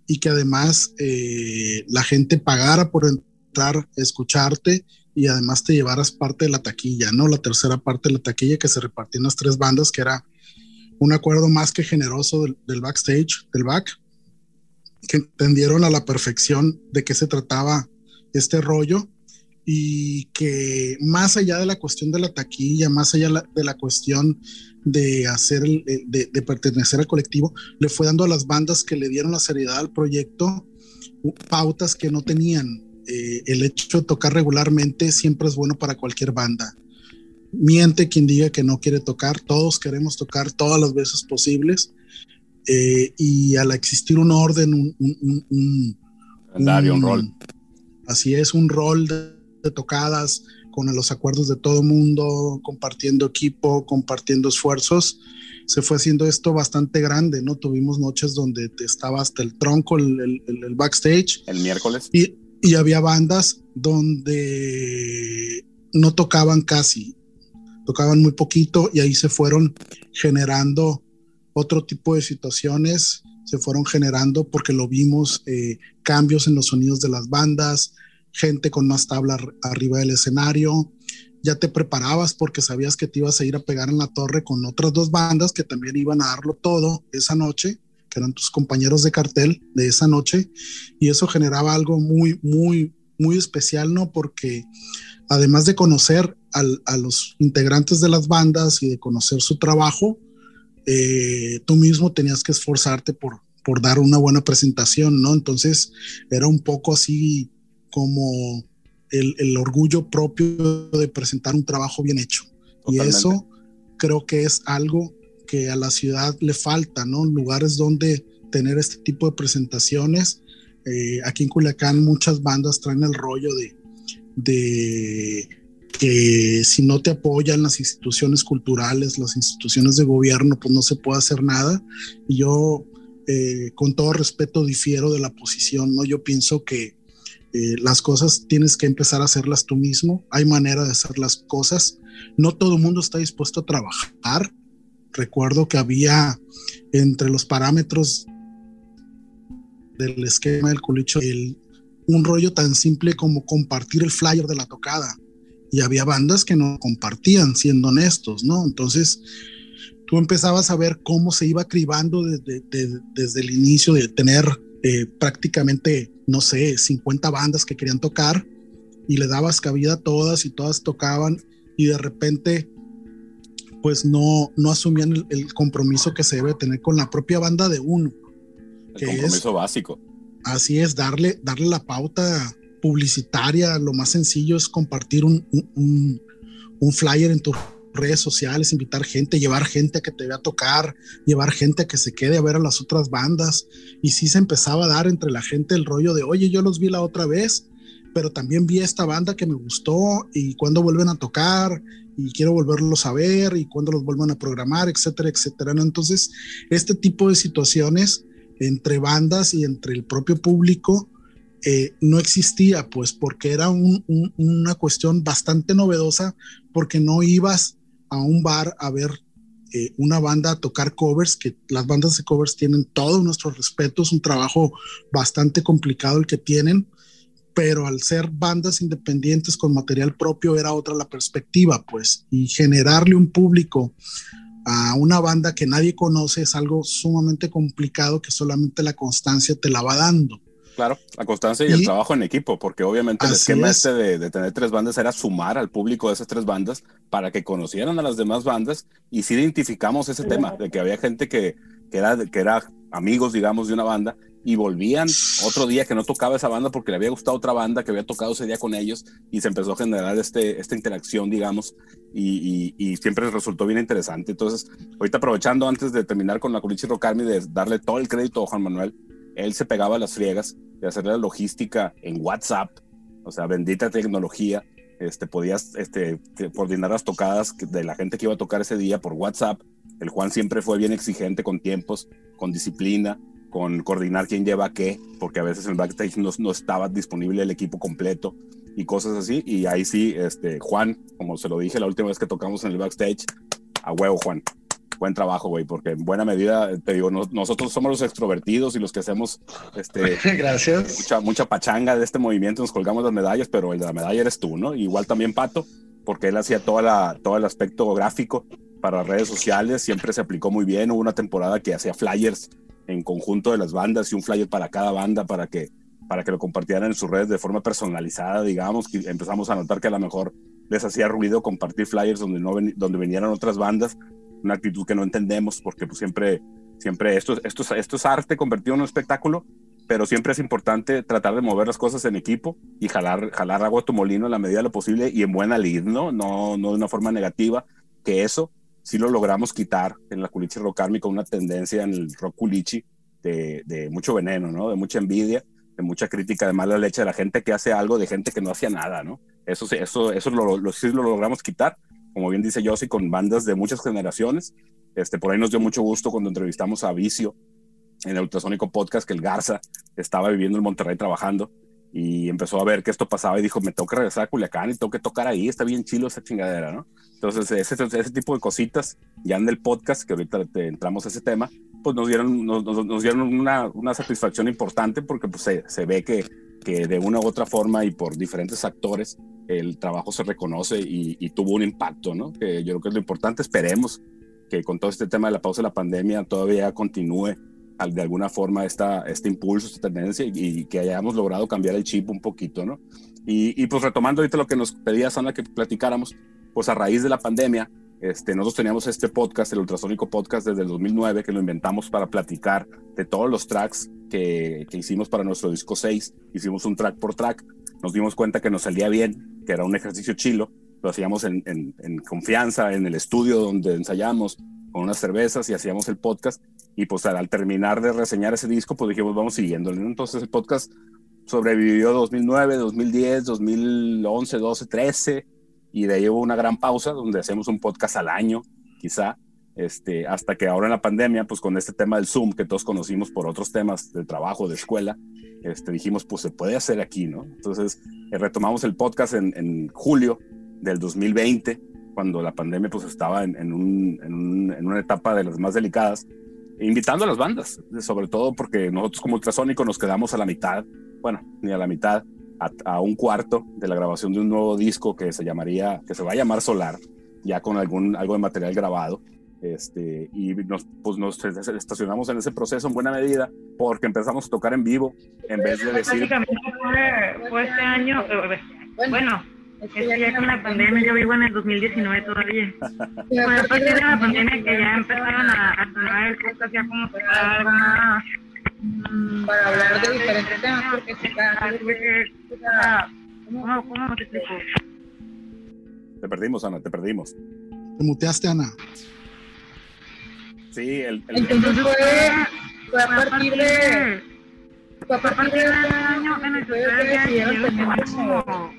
[SPEAKER 3] y que además eh, la gente pagara por entrar, escucharte y además te llevaras parte de la taquilla, ¿no? La tercera parte de la taquilla que se repartía en las tres bandas, que era un acuerdo más que generoso del, backstage, del back, que entendieron a la perfección de qué se trataba este rollo y que más allá de la cuestión de la taquilla, más allá de la cuestión de hacer, de, pertenecer al colectivo, le fue dando a las bandas que le dieron la seriedad al proyecto pautas que no tenían. Eh, el hecho de tocar regularmente siempre es bueno para cualquier banda. Miente quien diga que no quiere tocar, todos queremos tocar todas las veces posibles, eh, y al existir un orden, un, un, un,
[SPEAKER 2] un rol.
[SPEAKER 3] Así es, un rol de, tocadas con los acuerdos de todo mundo, compartiendo equipo, compartiendo esfuerzos, se fue haciendo esto bastante grande, ¿no? Tuvimos noches donde estaba hasta el tronco, el, el, backstage.
[SPEAKER 2] El miércoles.
[SPEAKER 3] Y, y había bandas donde no tocaban casi, tocaban muy poquito y ahí se fueron generando otro tipo de situaciones, se fueron generando porque lo vimos, eh, cambios en los sonidos de las bandas, gente con más tabla arriba del escenario, ya te preparabas porque sabías que te ibas a ir a pegar en la torre con otras dos bandas que también iban a darlo todo esa noche que eran tus compañeros de cartel de esa noche, y eso generaba algo muy, muy, muy especial, ¿no? Porque además de conocer a los integrantes de las bandas y de conocer su trabajo, eh, tú mismo tenías que esforzarte por, por dar una buena presentación, ¿no? Entonces era un poco así como el, el orgullo propio de presentar un trabajo bien hecho. Y eso creo que es algo que a la ciudad le falta, ¿no? Lugares donde tener este tipo de presentaciones. Eh, aquí en Culiacán muchas bandas traen el rollo de, de que si no te apoyan las instituciones culturales, las instituciones de gobierno, pues no se puede hacer nada. Y yo, eh, con todo respeto, difiero de la posición, ¿no? Yo pienso que eh, las cosas tienes que empezar a hacerlas tú mismo. Hay manera de hacer las cosas. No todo el mundo está dispuesto a trabajar recuerdo que había entre los parámetros del esquema del culicho un rollo tan simple como compartir el flyer de la tocada. Y había bandas que no compartían, siendo honestos, ¿no? Entonces, tú empezabas a ver cómo se iba cribando desde, desde el inicio de tener eh, prácticamente, no sé, 50 bandas que querían tocar y le dabas cabida a todas y todas tocaban y de repente pues no, no asumían el, compromiso que se debe tener con la propia banda de uno.
[SPEAKER 2] El compromiso básico.
[SPEAKER 3] Así es, darle, darle la pauta publicitaria. Lo más sencillo es compartir un, un, flyer en tus redes sociales, invitar gente, llevar gente a que te vea tocar, llevar gente a que se quede a ver a las otras bandas. Y sí se empezaba a dar entre la gente el rollo de, oye, yo los vi la otra vez, pero también vi esta banda que me gustó y cuando vuelven a tocar y quiero volverlos a ver y cuando los vuelvan a programar, etcétera, etcétera. Entonces, este tipo de situaciones entre bandas y entre el propio público eh, no existía, pues porque era una cuestión bastante novedosa, porque no ibas a un bar a ver eh, una banda a tocar covers, que las bandas de covers tienen todo nuestro respeto, es un trabajo bastante complicado el que tienen, pero al ser bandas independientes con material propio era otra la perspectiva, pues, y generarle un público a una banda que nadie conoce es algo sumamente complicado que solamente la constancia te la va dando.
[SPEAKER 2] Claro, la constancia y, el trabajo en equipo, porque obviamente el esquema este de, tener tres bandas era sumar al público de esas tres bandas para que conocieran a las demás bandas y si identificamos ese tema de que había gente que, que, era, que era amigos, digamos, de una banda y volvían otro día que no tocaba esa banda porque le había gustado otra banda que había tocado ese día con ellos y se empezó a generar este, esta interacción, digamos, y, y, siempre resultó bien interesante. Entonces, ahorita aprovechando antes de terminar con la Culichi Rocarmi, de darle todo el crédito a Juan Manuel, él se pegaba a las friegas de hacer la logística en WhatsApp, o sea, bendita tecnología. Este, podías este, coordinar las tocadas de la gente que iba a tocar ese día por WhatsApp. El Juan siempre fue bien exigente con tiempos, con disciplina, con coordinar quién lleva qué, porque a veces en el backstage no, no, estaba disponible el equipo completo y cosas así. Y ahí sí, este, Juan, como se lo dije la última vez que tocamos en el backstage, a huevo, Juan. Buen trabajo, güey, porque en buena medida, te digo, nosotros somos los extrovertidos y los que hacemos este,
[SPEAKER 4] Gracias.
[SPEAKER 2] Mucha, mucha pachanga de este movimiento, nos colgamos las medallas, pero el de la medalla eres tú, ¿no? Igual también Pato, porque él hacía toda la, todo el aspecto gráfico para redes sociales, siempre se aplicó muy bien. Hubo una temporada que hacía flyers en conjunto de las bandas y un flyer para cada banda para que, para que lo compartieran en sus redes de forma personalizada, digamos, que empezamos a notar que a lo mejor les hacía ruido compartir flyers donde, no donde venían otras bandas, una actitud que no entendemos porque pues siempre, siempre esto, esto, esto es arte convertido en un espectáculo, pero siempre es importante tratar de mover las cosas en equipo y jalar, jalar agua a tu molino en la medida de lo posible y en buena lid, ¿no? No, no de una forma negativa, que eso sí lo logramos quitar en la culichi rocármica una tendencia en el rock culichi de, de, mucho veneno, ¿no? De mucha envidia, de mucha crítica de mala leche de la gente que hace algo, de gente que no hacía nada, ¿no? Eso, eso, eso lo, lo, sí lo logramos quitar, como bien dice Yossi, con bandas de muchas generaciones. Este, por ahí nos dio mucho gusto cuando entrevistamos a Vicio en el Ultrasónico Podcast, que el Garza estaba viviendo en Monterrey trabajando y empezó a ver que esto pasaba y dijo, me tengo que regresar a Culiacán y tengo que tocar ahí, está bien chilo esa chingadera, ¿no? Entonces, ese, ese tipo de cositas, ya en el podcast, que ahorita te entramos a ese tema, pues nos dieron, nos, nos dieron una, una, satisfacción importante porque pues, se, se ve que, que, de una u otra forma y por diferentes actores el trabajo se reconoce y, y, tuvo un impacto, ¿no? Que yo creo que es lo importante, esperemos que con todo este tema de la pausa de la pandemia todavía continúe de alguna forma esta, este impulso, esta tendencia y, que hayamos logrado cambiar el chip un poquito, ¿no? Y, y, pues retomando ahorita lo que nos pedía Sana que platicáramos, pues a raíz de la pandemia, este, nosotros teníamos este podcast, el Ultrasónico Podcast desde el 2009, que lo inventamos para platicar de todos los tracks que, que hicimos para nuestro disco 6. Hicimos un track por track, nos dimos cuenta que nos salía bien, que era un ejercicio chilo, lo hacíamos en, en, en confianza, en el estudio donde ensayamos, con unas cervezas y hacíamos el podcast y pues al, terminar de reseñar ese disco, pues dijimos, vamos siguiéndole. Entonces el podcast sobrevivió 2009, 2010, 2011, 12, 13, y de ahí hubo una gran pausa donde hacemos un podcast al año, quizá, este, hasta que ahora en la pandemia, pues con este tema del Zoom, que todos conocimos por otros temas de trabajo, de escuela, este, dijimos, pues se puede hacer aquí, ¿no? Entonces eh, retomamos el podcast en, en, julio del 2020, cuando la pandemia pues estaba en, en, un, en una etapa de las más delicadas, invitando a las bandas, sobre todo porque nosotros como Ultrasónico nos quedamos a la mitad, bueno, ni a la mitad, a, un cuarto de la grabación de un nuevo disco que se llamaría, que se va a llamar Solar, ya con algún, algo de material grabado. Este, y nos, pues nos estacionamos en ese proceso en buena medida porque empezamos a tocar en vivo en vez de decir...
[SPEAKER 5] Básicamente fue, fue este año, eh, bueno es que ya con la pandemia, yo vivo en el 2019 todavía. Fue a partir de la pandemia que ya empezaron a, a sonar el podcast ya como para algo más
[SPEAKER 7] para hablar de diferentes temas, porque se
[SPEAKER 5] ¿Cómo, ¿Cómo te explico?
[SPEAKER 2] Te perdimos, Ana, te perdimos.
[SPEAKER 3] Te muteaste, Ana.
[SPEAKER 2] Sí, el, el
[SPEAKER 7] entonces fue, fue a partir de fue a partir del año en el que ustedes decidieron tener como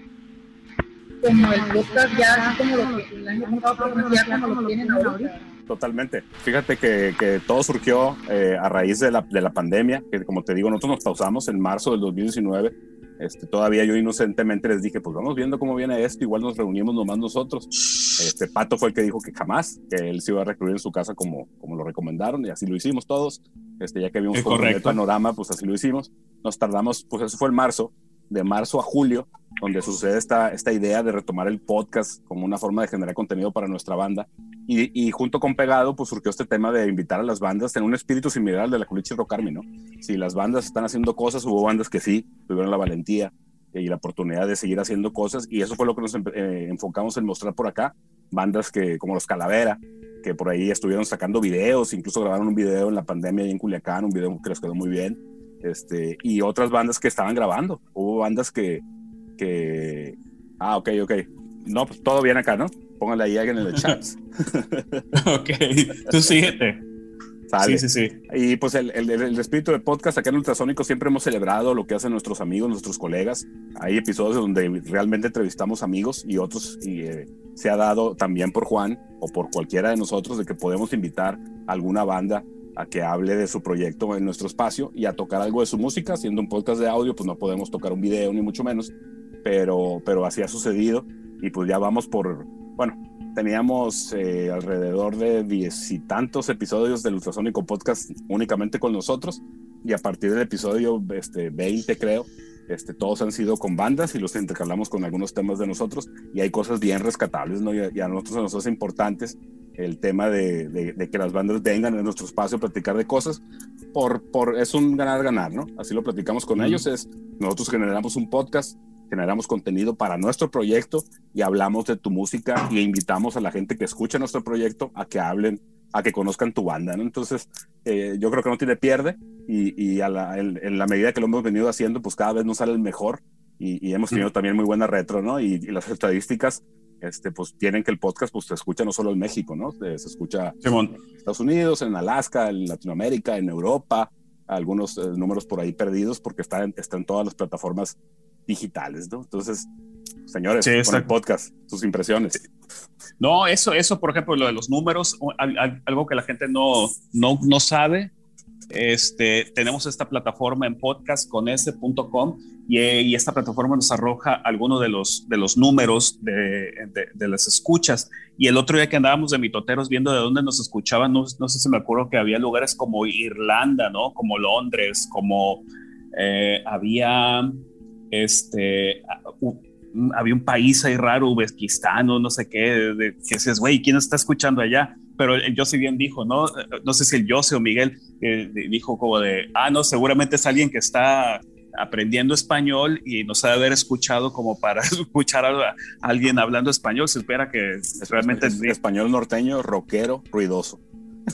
[SPEAKER 7] como el podcast ya así como lo que el año pasado como lo tienen ahorita.
[SPEAKER 2] Totalmente. Fíjate que, que todo surgió eh, a raíz de la, de la pandemia, que como te digo, nosotros nos pausamos en marzo del 2019. Este, todavía yo inocentemente les dije, pues vamos viendo cómo viene esto, igual nos reunimos nomás nosotros. Este, Pato fue el que dijo que jamás, que él se iba a recluir en su casa como, como lo recomendaron, y así lo hicimos todos. Este, ya que vimos el panorama, pues así lo hicimos. Nos tardamos, pues eso fue en marzo, de marzo a julio, donde sucede esta, esta idea de retomar el podcast como una forma de generar contenido para nuestra banda. Y, y junto con Pegado, pues surgió este tema de invitar a las bandas en un espíritu similar al de la Culichi Rocarmi, ¿no? Si las bandas están haciendo cosas, hubo bandas que sí, tuvieron la valentía y la oportunidad de seguir haciendo cosas, y eso fue lo que nos eh, enfocamos en mostrar por acá. Bandas que, como los Calavera, que por ahí estuvieron sacando videos, incluso grabaron un video en la pandemia ahí en Culiacán, un video que les quedó muy bien este, y otras bandas que estaban grabando. Hubo bandas que, que, ah, ok, ok. No, pues todo bien acá, ¿no? Póngale ahí alguien en el chat.
[SPEAKER 1] ok, tú síguete.
[SPEAKER 2] Sí, sí, sí. Y pues el, el, el, espíritu de podcast acá en Ultrasónico siempre hemos celebrado lo que hacen nuestros amigos, nuestros colegas. Hay episodios donde realmente entrevistamos amigos y otros y, eh, se ha dado también por Juan o por cualquiera de nosotros de que podemos invitar a alguna banda a que hable de su proyecto en nuestro espacio y a tocar algo de su música. Siendo un podcast de audio, pues no podemos tocar un video ni mucho menos, pero, pero así ha sucedido y pues ya vamos por, bueno, teníamos eh, alrededor de diez y tantos episodios del Ultrasónico Podcast únicamente con nosotros y a partir del episodio este, 20 creo, este, todos han sido con bandas y los intercalamos con algunos temas de nosotros y hay cosas bien rescatables, ¿no? Y a, nosotros nos hace importantes el tema de, de, que las bandas vengan en nuestro espacio a platicar de cosas, por, por, es un ganar-ganar, ¿no? Así lo platicamos con ellos, es nosotros generamos un podcast, generamos contenido para nuestro proyecto y hablamos de tu música y invitamos a la gente que escucha nuestro proyecto a que hablen, a que conozcan tu banda, ¿no? Entonces, eh, yo creo que no tiene pierde y, y a la, en, la medida que lo hemos venido haciendo, pues cada vez nos sale el mejor y, y hemos tenido también muy buena retro, ¿no? Y, y las estadísticas este, pues tienen que el podcast pues, se escucha no solo en México, ¿no? Se, escucha en Estados Unidos, en Alaska, en Latinoamérica, en Europa, algunos eh, números por ahí perdidos porque están está en todas las plataformas digitales, ¿no? Entonces, señores, con el podcast, sus impresiones.
[SPEAKER 1] No, eso, eso, por ejemplo, lo de los números, algo que la gente no, no, no sabe, este, tenemos esta plataforma en podcast con y, esta plataforma nos arroja algunos de los, números de, las escuchas. Y el otro día que andábamos de mitoteros viendo de dónde nos escuchaban, no, no sé si me acuerdo que había lugares como Irlanda, ¿no? Como Londres, como eh, había este, había un país ahí raro, Uzbekistán no sé qué, que dices, güey, ¿quién está escuchando allá? Pero el José bien dijo, ¿no? No sé si el José o Miguel eh, dijo como de, ah, no, seguramente es alguien que está aprendiendo español y nos ha de haber escuchado como para escuchar a, alguien hablando español. Se espera que realmente...
[SPEAKER 2] Es, español norteño, rockero, ruidoso.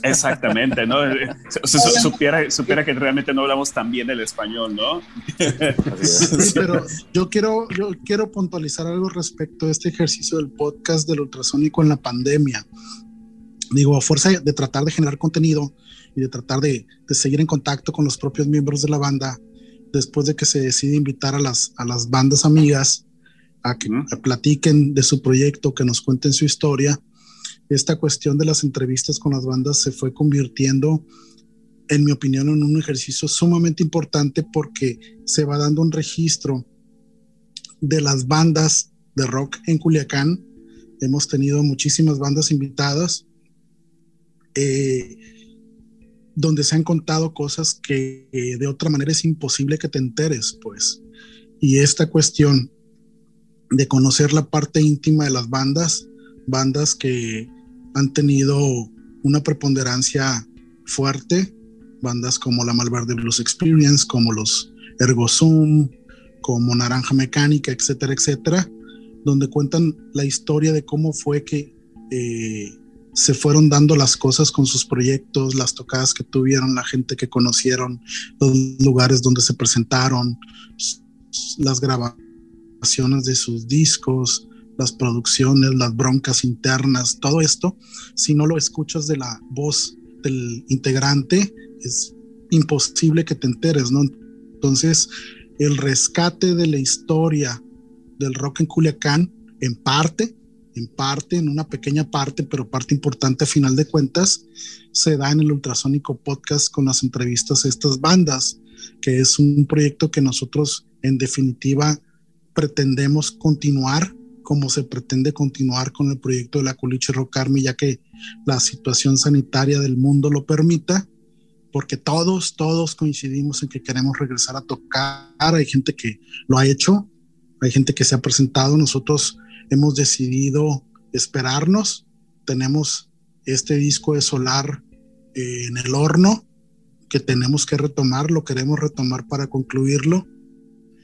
[SPEAKER 1] Exactamente, ¿no? supiera, supiera que realmente no hablamos tan bien el español, ¿no?
[SPEAKER 3] Sí, pero yo quiero, yo quiero puntualizar algo respecto a este ejercicio del podcast del ultrasónico en la pandemia. Digo, a fuerza de tratar de generar contenido y de tratar de, de seguir en contacto con los propios miembros de la banda, después de que se decide invitar a las, a las bandas amigas a que platiquen de su proyecto, que nos cuenten su historia, esta cuestión de las entrevistas con las bandas se fue convirtiendo, en mi opinión, en un ejercicio sumamente importante porque se va dando un registro de las bandas de rock en Culiacán. Hemos tenido muchísimas bandas invitadas eh, donde se han contado cosas que eh, de otra manera es imposible que te enteres, pues. Y esta cuestión de conocer la parte íntima de las bandas, bandas que han tenido una preponderancia fuerte, bandas como la Malverde Blues Experience, como los Ergo Zoom, como Naranja Mecánica, etcétera, etcétera, donde cuentan la historia de cómo fue que eh, se fueron dando las cosas con sus proyectos, las tocadas que tuvieron, la gente que conocieron, los lugares donde se presentaron, las grabaciones de sus discos, las producciones, las broncas internas, todo esto, si no lo escuchas de la voz del integrante, es imposible que te enteres, ¿no? Entonces, el rescate de la historia del rock en Culiacán, en parte, en parte, en una pequeña parte, pero parte importante a final de cuentas, se da en el Ultrasónico Podcast con las entrevistas a estas bandas, que es un proyecto que nosotros en definitiva pretendemos continuar como se pretende continuar con el proyecto de la Culiche Rock Army, ya que la situación sanitaria del mundo lo permita, porque todos, todos coincidimos en que queremos regresar a tocar. Hay gente que lo ha hecho, hay gente que se ha presentado. Nosotros hemos decidido esperarnos. Tenemos este disco de Solar eh, en el horno que tenemos que retomar, lo queremos retomar para concluirlo,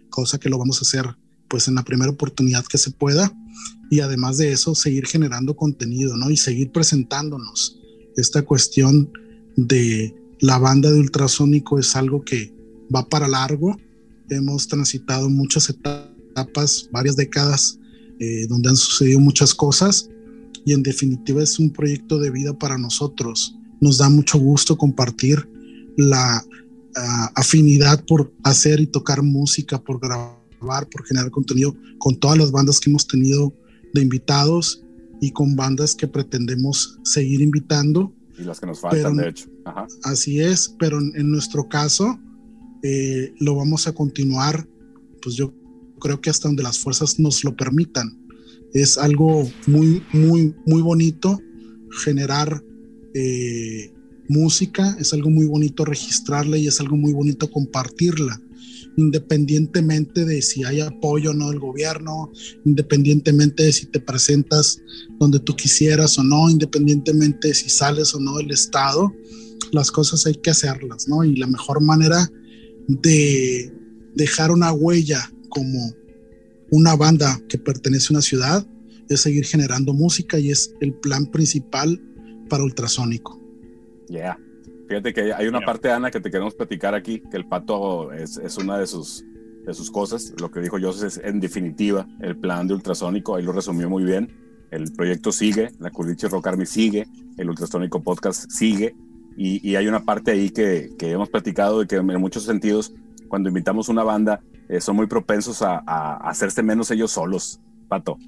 [SPEAKER 3] cosa que lo vamos a hacer pues en la primera oportunidad que se pueda y además de eso seguir generando contenido, ¿no? Y seguir presentándonos. Esta cuestión de la banda de ultrasónico es algo que va para largo. Hemos transitado muchas etapas, varias décadas, eh, donde han sucedido muchas cosas y en definitiva es un proyecto de vida para nosotros. Nos da mucho gusto compartir la ah, afinidad por hacer y tocar música, por grabar por generar contenido con todas las bandas que hemos tenido de invitados y con bandas que pretendemos seguir invitando.
[SPEAKER 2] Y las que nos faltan, de hecho.
[SPEAKER 3] Así es, pero en, nuestro caso eh, lo vamos a continuar, pues yo creo que hasta donde las fuerzas nos lo permitan. Es algo muy, muy, muy bonito generar eh, música, es algo muy bonito registrarla y es algo muy bonito compartirla independientemente de si hay apoyo o no del gobierno, independientemente de si te presentas donde tú quisieras o no, independientemente de si sales o no del Estado, las cosas hay que hacerlas, ¿no? Y la mejor manera de dejar una huella como una banda que pertenece a una ciudad es seguir generando música y es el plan principal para Ultrasónico.
[SPEAKER 2] Yeah. Fíjate que hay una parte, Ana, que te queremos platicar aquí, que el pato es, es una de sus, de sus cosas. Lo que dijo José es, en definitiva, el plan de ultrasónico, ahí lo resumió muy bien. el proyecto sigue, la Curriche Rock Army sigue, el Ultrasonico Podcast sigue, y, hay una parte ahí que, que, hemos platicado de que en muchos sentidos, cuando invitamos una banda, eh, son muy propensos a, a, hacerse menos ellos solos, Pato.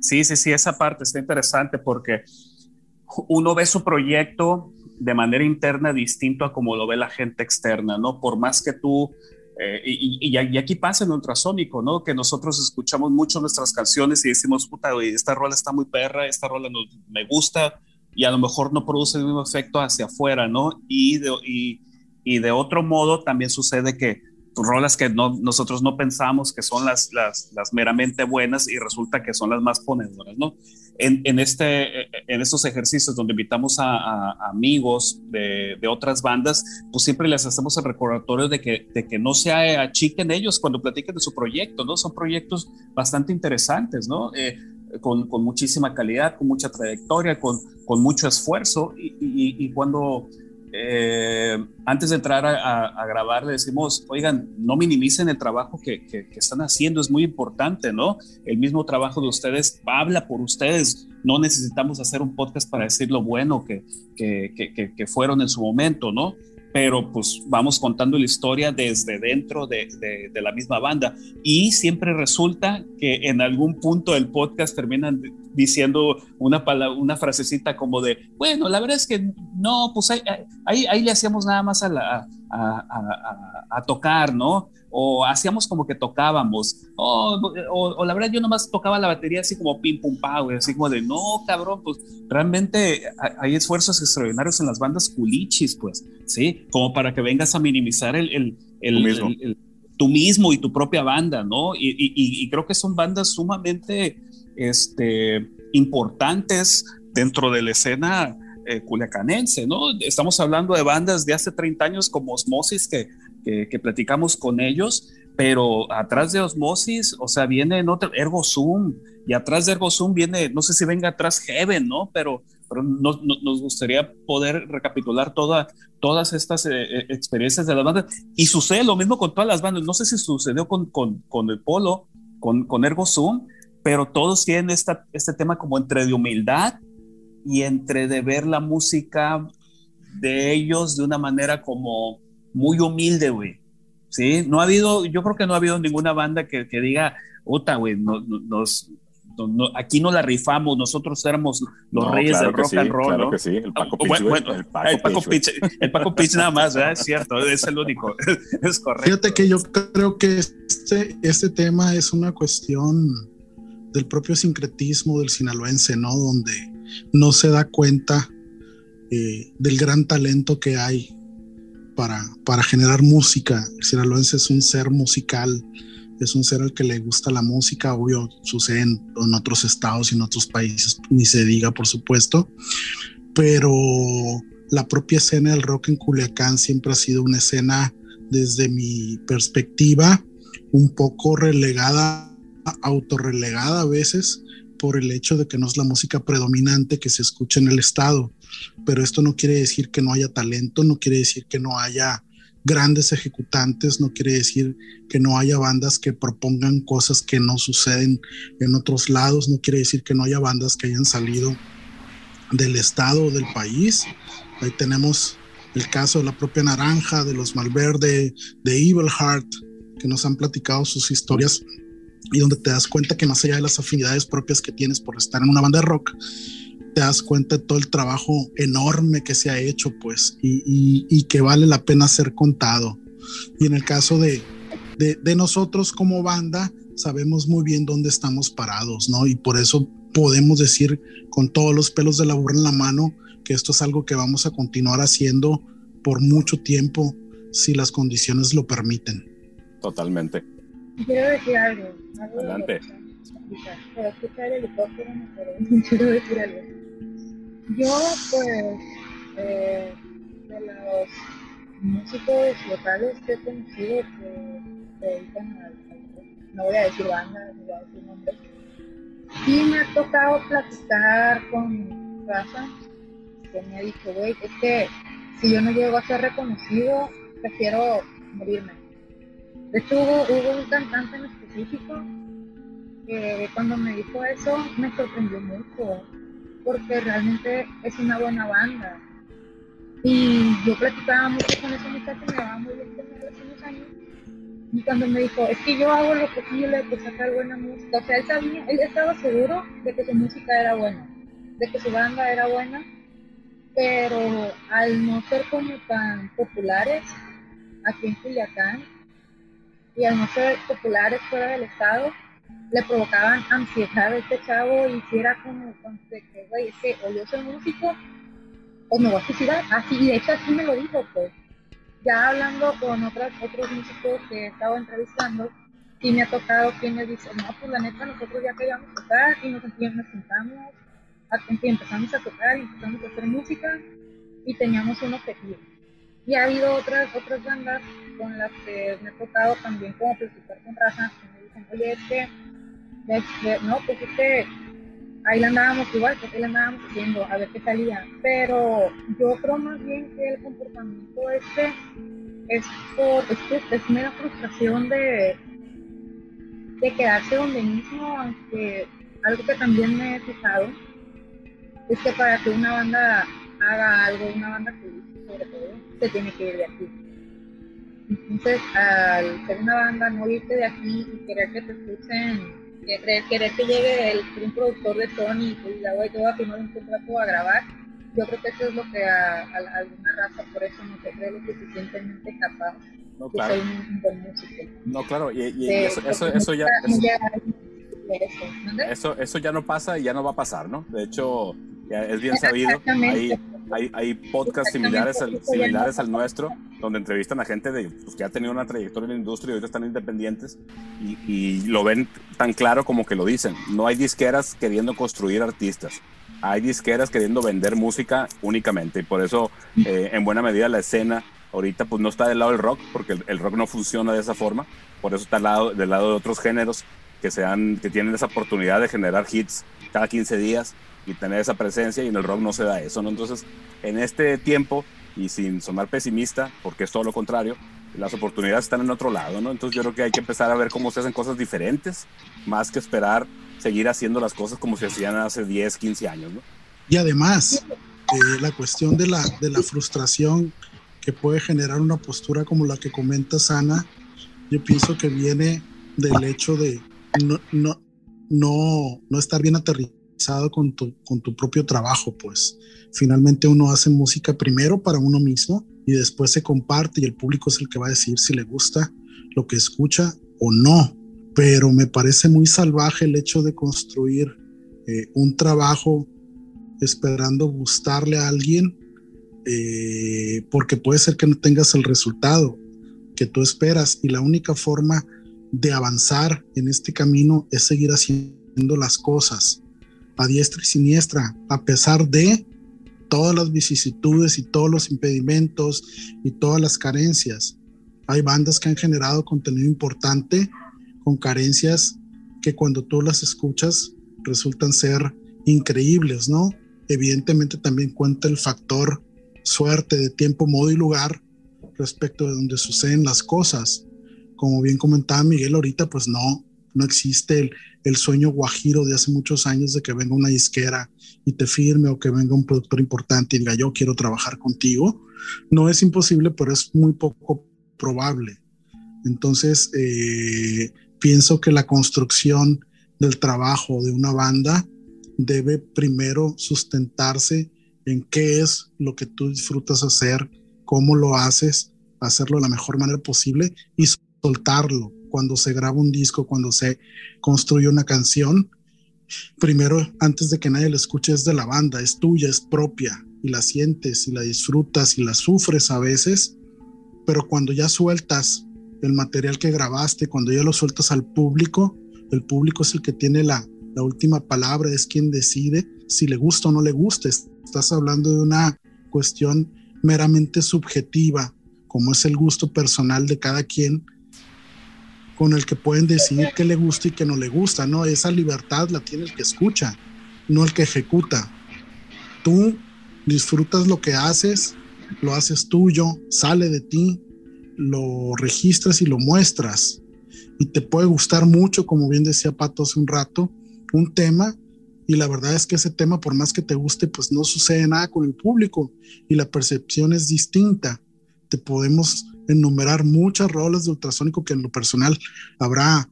[SPEAKER 1] Sí, sí, sí, esa parte está interesante porque uno ve su proyecto de manera interna distinto a como lo ve la gente externa, ¿no? Por más que tú eh, y, y, aquí pasa en ultrasónico, ¿no? Que nosotros escuchamos mucho nuestras canciones y decimos, puta, esta rola está muy perra, esta rola no, me gusta y a lo mejor no produce el mismo efecto hacia afuera, ¿no? Y de, y, y de otro modo también sucede que rolas que no, nosotros no pensamos que son las, meramente buenas y resulta que son las más ponedoras, ¿no? En, este, en estos ejercicios donde invitamos a, amigos de, otras bandas, pues siempre les hacemos el recordatorio de que, de que no se achiquen ellos cuando platiquen de su proyecto, ¿no? Son proyectos bastante interesantes, ¿no? Eh, con, muchísima calidad, con mucha trayectoria, con, mucho esfuerzo y cuando eh, antes de entrar a, grabar le decimos, oigan, no minimicen el trabajo que, que, están haciendo, es muy importante, ¿no? El mismo trabajo de ustedes habla por ustedes, no necesitamos hacer un podcast para decir lo bueno que, que fueron en su momento, ¿no? Pero pues vamos contando la historia desde dentro de, de, la misma banda. Y siempre resulta que en algún punto del podcast terminan diciendo una, una frasecita como de, bueno, la verdad es que no, pues ahí, ahí, ahí le hacíamos nada más a, la, a, a, a tocar, ¿no? o hacíamos como que tocábamos, o, o, la verdad yo nomás tocaba la batería así como pim pum pa, así como de no, cabrón, pues realmente hay esfuerzos extraordinarios en las bandas culichis, pues, ¿sí? Como para que vengas a minimizar el, el, el, mismo. tú mismo y tu propia banda, ¿no? Y, y, y, creo que son bandas sumamente este, importantes dentro de la escena eh, culiacanense, ¿no? Estamos hablando de bandas de hace 30 años como Osmosis que que, platicamos con ellos, pero atrás de Osmosis, o sea, viene en otro, Ergo Zoom, y atrás de Ergo Zoom viene, no sé si venga atrás Heaven, ¿no? Pero, pero nos gustaría poder recapitular toda, todas estas eh, eh, experiencias de la banda. Y sucede lo mismo con todas las bandas. No sé si sucedió con, con, con el Polo, con, con Ergo Zoom, pero todos tienen esta, este tema como entre de humildad y entre de ver la música de ellos de una manera como muy humilde, güey. Sí, no ha habido, yo creo que no ha habido ninguna banda que, que diga, puta, güey, no, nos, aquí no la rifamos, nosotros éramos los reyes del rock and roll,
[SPEAKER 2] claro
[SPEAKER 1] ¿no?
[SPEAKER 2] que sí, el Paco
[SPEAKER 1] Pitch, bueno, el Paco, Pitch, el Paco Pitch nada más, ¿verdad? Es cierto, es el único, es correcto.
[SPEAKER 3] Fíjate que yo creo que este, este tema es una cuestión del propio sincretismo del sinaloense, ¿no? Donde no se da cuenta eh, del gran talento que hay para, para generar música. Sinaloense es un ser musical, es un ser al que le gusta la música, obvio, sucede en, otros estados y en otros países, ni se diga, por supuesto, pero la propia escena del rock en Culiacán siempre ha sido una escena, desde mi perspectiva, un poco relegada, autorrelegada a veces, por el hecho de que no es la música predominante que se escucha en el estado pero esto no quiere decir que no haya talento, no quiere decir que no haya grandes ejecutantes, no quiere decir que no haya bandas que propongan cosas que no suceden en otros lados, no quiere decir que no haya bandas que hayan salido del estado o del país. Ahí tenemos el caso de la propia Naranja, de los Malverde, de Evil Heart, que nos han platicado sus historias y donde te das cuenta que más allá de las afinidades propias que tienes por estar en una banda de rock, te das cuenta de todo el trabajo enorme que se ha hecho, pues, y, que vale la pena ser contado. Y en el caso de, de, nosotros como banda, sabemos muy bien dónde estamos parados, ¿no? Y por eso podemos decir con todos los pelos de la burra en la mano que esto es algo que vamos a continuar haciendo por mucho tiempo si las condiciones lo permiten.
[SPEAKER 2] Totalmente.
[SPEAKER 7] Quiero decir algo.
[SPEAKER 2] Adelante.
[SPEAKER 7] quiero decir algo. Yo, pues, eh, de los músicos locales que he conocido que se dedican al, no voy a decir banda, no voy a decir nombres, sí me ha tocado platicar con raza que me ha dicho, güey, es que si yo no llego a ser reconocido, prefiero morirme. De hecho, hubo, un cantante en específico que cuando me dijo eso me sorprendió mucho, porque realmente es una buena banda. Y yo platicaba mucho con ese muchacho, me daba muy bien con él hace unos años. Y cuando me dijo, es que yo hago lo posible por sacar buena música, o sea, él, sabía, él estaba seguro de que su música era buena, de que su banda era buena, pero al no ser como tan populares aquí en Culiacán y al no ser populares fuera del estado, le provocaban ansiedad a este chavo y si era como, de que, güey, que o yo soy músico o me voy a suicidar. Así, y de hecho así me lo dijo, pues. Ya hablando con otras, otros músicos que he estado entrevistando, y me ha tocado quien me dice, no, pues la neta, nosotros ya queríamos tocar y nos, nos sentamos, empezamos a tocar y empezamos a hacer música y teníamos un objetivo. Y ha habido otras, otras bandas con las que me ha tocado también como platicar con raza, que me dicen, oye, es que, no, pues es que ahí la andábamos igual, ahí la andábamos haciendo, a ver qué salía. Pero yo creo más bien que el comportamiento este es por, es, es mera frustración de, de quedarse donde mismo, aunque algo que también me he fijado es que para que una banda haga algo, una banda que sobre todo, se tiene que ir de aquí. Entonces, al ser una banda, no irte de aquí y querer que te escuchen querer, querer que llegue el, un productor de Sony y que diga, te voy a firmar un contrato a grabar, yo creo que eso es lo que a, a, alguna raza por eso no se cree lo suficientemente capaz
[SPEAKER 2] no, claro.
[SPEAKER 7] de ser un, buen músico.
[SPEAKER 2] No, claro, y, y eso, eso, eso, ya... Eso, eso, eso ya no pasa y ya no va a pasar, ¿no? De hecho, ya es bien sabido. Hay, hay, hay podcasts similares al, similares al nuestro, donde entrevistan a gente de, pues, que ha tenido una trayectoria en la industria y ahorita están independientes y, y, lo ven tan claro como que lo dicen. No hay disqueras queriendo construir artistas. Hay disqueras queriendo vender música únicamente y por eso eh, en buena medida la escena ahorita pues no está del lado del rock porque el, el, rock no funciona de esa forma. Por eso está al lado, del lado de otros géneros que, sean, que tienen esa oportunidad de generar hits cada 15 días y tener esa presencia y en el rock no se da eso, ¿no? Entonces, en este tiempo, y sin sonar pesimista, porque es todo lo contrario, las oportunidades están en otro lado, ¿no? Entonces yo creo que hay que empezar a ver cómo se hacen cosas diferentes, más que esperar seguir haciendo las cosas como se hacían hace 10, 15 años, ¿no?
[SPEAKER 3] Y además, eh, la cuestión de la, de la frustración que puede generar una postura como la que comenta Sana, yo pienso que viene del hecho de no, no, no, no estar bien aterrizado con tu, con tu propio trabajo, pues finalmente uno hace música primero para uno mismo y después se comparte y el público es el que va a decir si le gusta lo que escucha o no. Pero me parece muy salvaje el hecho de construir eh, un trabajo esperando gustarle a alguien eh, porque puede ser que no tengas el resultado que tú esperas y la única forma de avanzar en este camino es seguir haciendo las cosas a diestra y siniestra, a pesar de todas las vicisitudes y todos los impedimentos y todas las carencias. Hay bandas que han generado contenido importante con carencias que cuando tú las escuchas resultan ser increíbles, ¿no? Evidentemente también cuenta el factor suerte de tiempo, modo y lugar respecto de donde suceden las cosas. Como bien comentaba Miguel ahorita, pues no, no existe el, el sueño guajiro de hace muchos años de que venga una disquera y te firme o que venga un productor importante y diga yo quiero trabajar contigo. No es imposible, pero es muy poco probable. Entonces, eh, pienso que la construcción del trabajo de una banda debe primero sustentarse en qué es lo que tú disfrutas hacer, cómo lo haces, hacerlo de la mejor manera posible y soltarlo cuando se graba un disco, cuando se construye una canción, primero, antes de que nadie la escuche, es de la banda, es tuya, es propia, y la sientes y la disfrutas y la sufres a veces, pero cuando ya sueltas el material que grabaste, cuando ya lo sueltas al público, el público es el que tiene la, la última palabra, es quien decide si le gusta o no le gusta. Estás hablando de una cuestión meramente subjetiva, como es el gusto personal de cada quien, con el que pueden decidir qué le gusta y qué no le gusta, ¿no? Esa libertad la tiene el que escucha, no el que ejecuta. Tú disfrutas lo que haces, lo haces tuyo, sale de ti, lo registras y lo muestras. y te puede gustar mucho, como bien decía Pato hace un rato, un tema y la verdad es que ese tema, por más que te guste, pues no sucede nada con el público y la percepción es distinta. Te podemos enumerar muchas rolas de ultrasónico que en lo personal habrá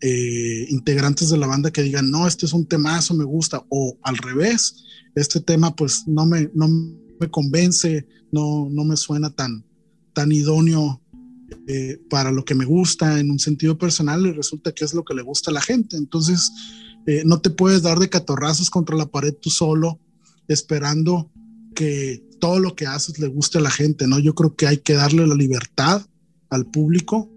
[SPEAKER 3] eh, integrantes de la banda que digan, no, este es un temazo, me gusta, o al revés, este tema pues no me, no me convence, no, no me suena tan, tan idóneo eh, para lo que me gusta en un sentido personal y resulta que es lo que le gusta a la gente. Entonces, eh, no te puedes dar de catorrazos contra la pared tú solo, esperando que todo lo que haces le guste a la gente, ¿no? Yo creo que hay que darle la libertad al público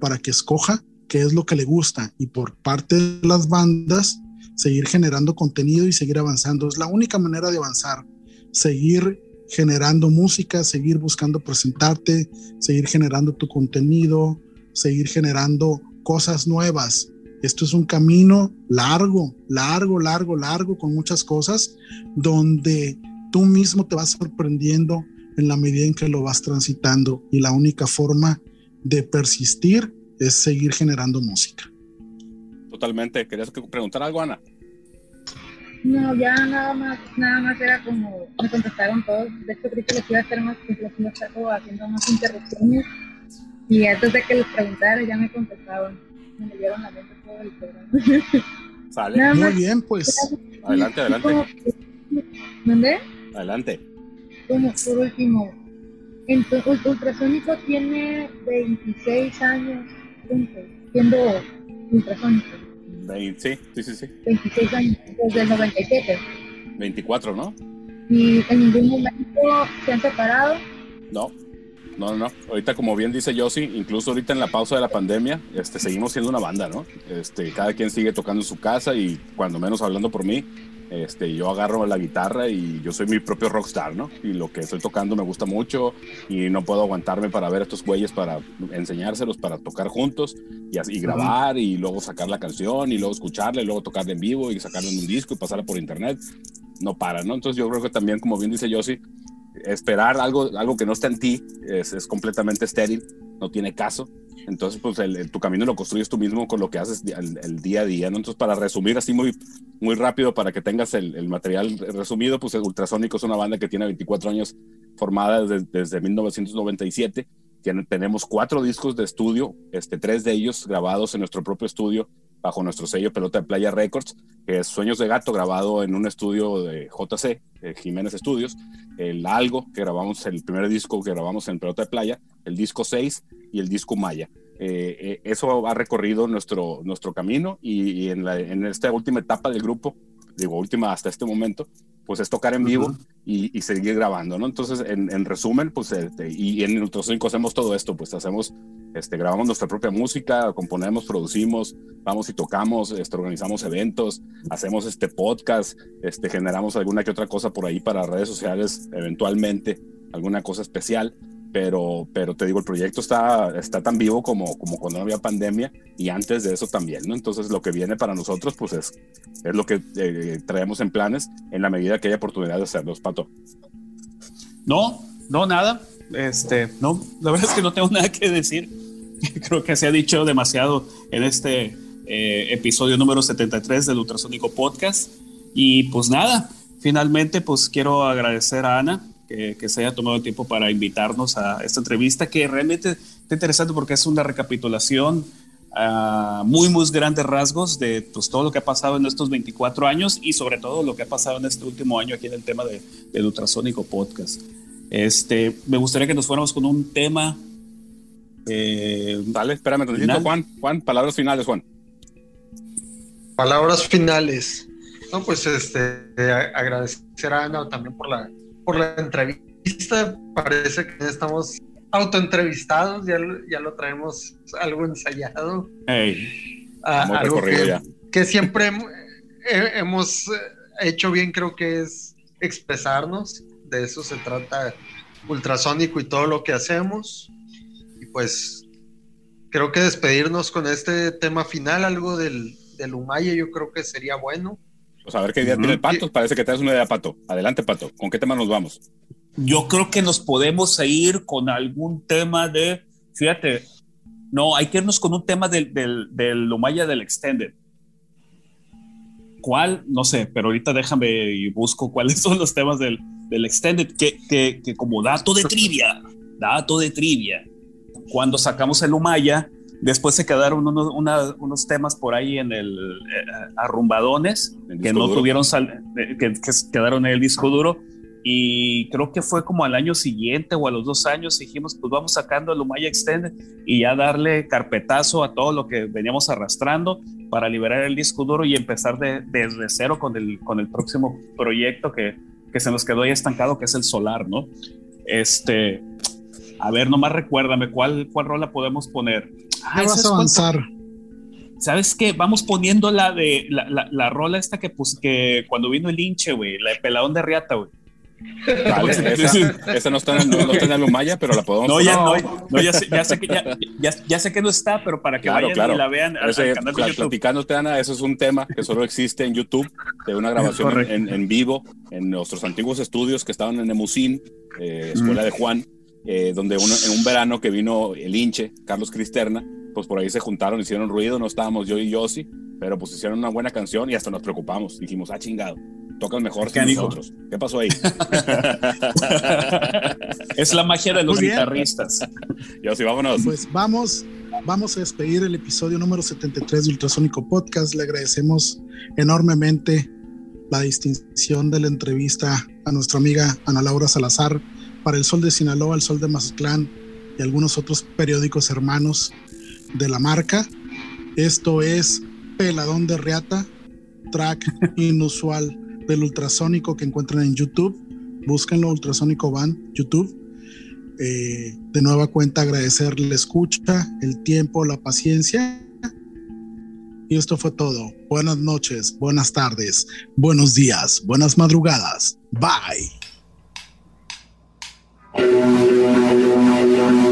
[SPEAKER 3] para que escoja qué es lo que le gusta y por parte de las bandas seguir generando contenido y seguir avanzando. Es la única manera de avanzar, seguir generando música, seguir buscando presentarte, seguir generando tu contenido, seguir generando cosas nuevas. Esto es un camino largo, largo, largo, largo, con muchas cosas, donde tú mismo te vas sorprendiendo en la medida en que lo vas transitando y la única forma de persistir es seguir generando música.
[SPEAKER 2] Totalmente. ¿Querías preguntar algo, Ana?
[SPEAKER 7] No, ya nada más, nada más era como me contestaron todos. De hecho, creí que les iba a hacer más les iba haciendo más interrupciones. Y antes de que les preguntara, ya me contestaban. Me dieron la mente todo el programa.
[SPEAKER 2] Sale.
[SPEAKER 3] Muy bien, pues.
[SPEAKER 2] Adelante, adelante.
[SPEAKER 7] ¿Dónde?
[SPEAKER 2] Adelante.
[SPEAKER 7] Como por último, entonces, Ultrasónico tiene 26 años siendo ultrasónico.
[SPEAKER 2] sí, sí, sí, sí.
[SPEAKER 7] 26 años, desde el 97.
[SPEAKER 2] 24, ¿no?
[SPEAKER 7] ¿Y en ningún momento se han separado?
[SPEAKER 2] No, no, no. Ahorita, como bien dice Yossi, incluso ahorita en la pausa de la pandemia, este, seguimos siendo una banda, ¿no? Este, cada quien sigue tocando en su casa y cuando menos hablando por mí, este, yo agarro la guitarra y yo soy mi propio rockstar, ¿no? Y lo que estoy tocando me gusta mucho y no puedo aguantarme para ver a estos güeyes, para enseñárselos, para tocar juntos y, así, grabar y luego sacar la canción y luego escucharla y luego tocarla en vivo y sacarla en un disco y pasarla por internet. No para, ¿no? Entonces yo creo que también, como bien dice Yossi, esperar algo, algo que no está en ti es, es completamente estéril, no tiene caso. Entonces, pues el, tu camino lo construyes tú mismo con lo que haces el, día a día, ¿no? Entonces, para resumir así muy, muy rápido, para que tengas el, material resumido, pues Ultrasónico es una banda que tiene 24 años formada desde, desde 1997. Tiene, tenemos cuatro discos de estudio, este, tres de ellos grabados en nuestro propio estudio bajo nuestro sello Pelota de Playa Records, que es Sueños de Gato, grabado en un estudio de JC, Jiménez Estudios, el Algo, que grabamos, el primer disco que grabamos en Pelota de Playa, el disco 6 y el disco Maya. Eh, eh, eso ha recorrido nuestro, nuestro camino y, en, la, en, esta última etapa del grupo, digo última hasta este momento, pues es tocar en vivo y, seguir grabando, ¿no? Entonces, en, resumen, pues, este, y en Ultrasonico hacemos todo esto, pues hacemos, este, grabamos nuestra propia música, componemos, producimos, vamos y tocamos, este, organizamos eventos, hacemos este podcast, este, generamos alguna que otra cosa por ahí para redes sociales, eventualmente, alguna cosa especial pero, pero te digo, el proyecto está, está tan vivo como, como cuando no había pandemia y antes de eso también, ¿no? Entonces lo que viene para nosotros, pues es, es lo que eh, traemos en planes en la medida que haya oportunidad de hacerlos, Pato.
[SPEAKER 1] No, no, nada. Este, no, la verdad es que no tengo nada que decir. Creo que se ha dicho demasiado en este eh, episodio número 73 del Ultrasónico Podcast. Y pues nada, finalmente pues quiero agradecer a Ana que, se haya tomado el tiempo para invitarnos a esta entrevista, que realmente está interesante porque es una recapitulación a muy, muy grandes rasgos de pues, todo lo que ha pasado en estos 24 años y sobre todo lo que ha pasado en este último año aquí en el tema de, del Ultrasónico Podcast. Este, me gustaría que nos fuéramos con un tema.
[SPEAKER 2] Eh, Dale, espérame, Juan. Juan, palabras finales, Juan.
[SPEAKER 4] Palabras finales. No, pues este, agradecer a Ana también por la por la entrevista. Parece que estamos autoentrevistados, ya, ya lo traemos algo ensayado.
[SPEAKER 2] Ah, algo que,
[SPEAKER 4] que, siempre hemos hecho bien, creo que es expresarnos. De eso se trata ultrasónico y todo lo que hacemos. Y pues creo que despedirnos con este tema final, algo del, del Umaya, yo creo que sería bueno.
[SPEAKER 2] Pues a ver qué idea tiene el Pato. Parece que te das una idea, Pato. Adelante, Pato. ¿Con qué tema nos vamos?
[SPEAKER 1] Yo creo que nos podemos ir con algún tema de, fíjate, No, hay que irnos con un tema del, del, del Lumaya del Extended. ¿Cuál? No sé, pero ahorita déjame y busco cuáles son los temas del, del Extended, que, que, que, como dato de trivia, dato de trivia, cuando sacamos el Lumaya, después se quedaron unos, una, unos temas por ahí en el eh, arrumbadones, que no duro. tuvieron, sal, eh, que, que quedaron en el disco duro, y creo que fue como al año siguiente o a los dos años dijimos pues vamos sacando el Umaya Extended y ya darle carpetazo a todo lo que veníamos arrastrando para liberar el disco duro y empezar de, desde cero con el, con el próximo proyecto que, que se nos quedó ahí estancado que es el solar, ¿no? Este, a ver, nomás recuérdame cuál, cuál rola podemos poner.
[SPEAKER 3] Ah, vas a avanzar.
[SPEAKER 1] ¿Sabes qué? Vamos poniendo la de la, la, la rola esta que, pues, que cuando vino el hinche, güey, la de peladón de riata, güey.
[SPEAKER 2] Vale, esa, esa, no está en, no, no está en pero la podemos
[SPEAKER 1] No, ya, no, no ya, sé, ya, sé que, ya, ya, ya, sé que no está, pero para que
[SPEAKER 2] claro,
[SPEAKER 1] vayan
[SPEAKER 2] claro.
[SPEAKER 1] y la vean al,
[SPEAKER 2] Ese,
[SPEAKER 1] al canal de YouTube.
[SPEAKER 2] Platicándote, Ana, eso es un tema que solo existe en YouTube, de una grabación en, en, vivo en nuestros antiguos estudios que estaban en Emusín, eh, Escuela mm. de Juan, eh, donde uno, en un verano que vino el hinche, Carlos Cristerna, pues por ahí se juntaron, hicieron ruido, no estábamos yo y Yossi, pero pues hicieron una buena canción y hasta nos preocupamos. Dijimos, ah, chingado, tocan mejor que nosotros. ¿Qué pasó ahí?
[SPEAKER 1] es la magia de los guitarristas.
[SPEAKER 2] Yossi, vámonos.
[SPEAKER 3] Pues vamos, vamos a despedir el episodio número 73 de Ultrasónico Podcast. Le agradecemos enormemente la distinción de la entrevista a nuestra amiga Ana Laura Salazar para El Sol de Sinaloa, El Sol de Mazatlán y algunos otros periódicos hermanos de la marca. Esto es Peladón de Reata, track inusual del ultrasónico que encuentran en YouTube. Búsquenlo, Ultrasónico Van, YouTube. Eh, de nueva cuenta, agradecer la escucha, el tiempo, la paciencia. Y esto fue todo. Buenas noches, buenas tardes, buenos días, buenas madrugadas. Bye. Thank you.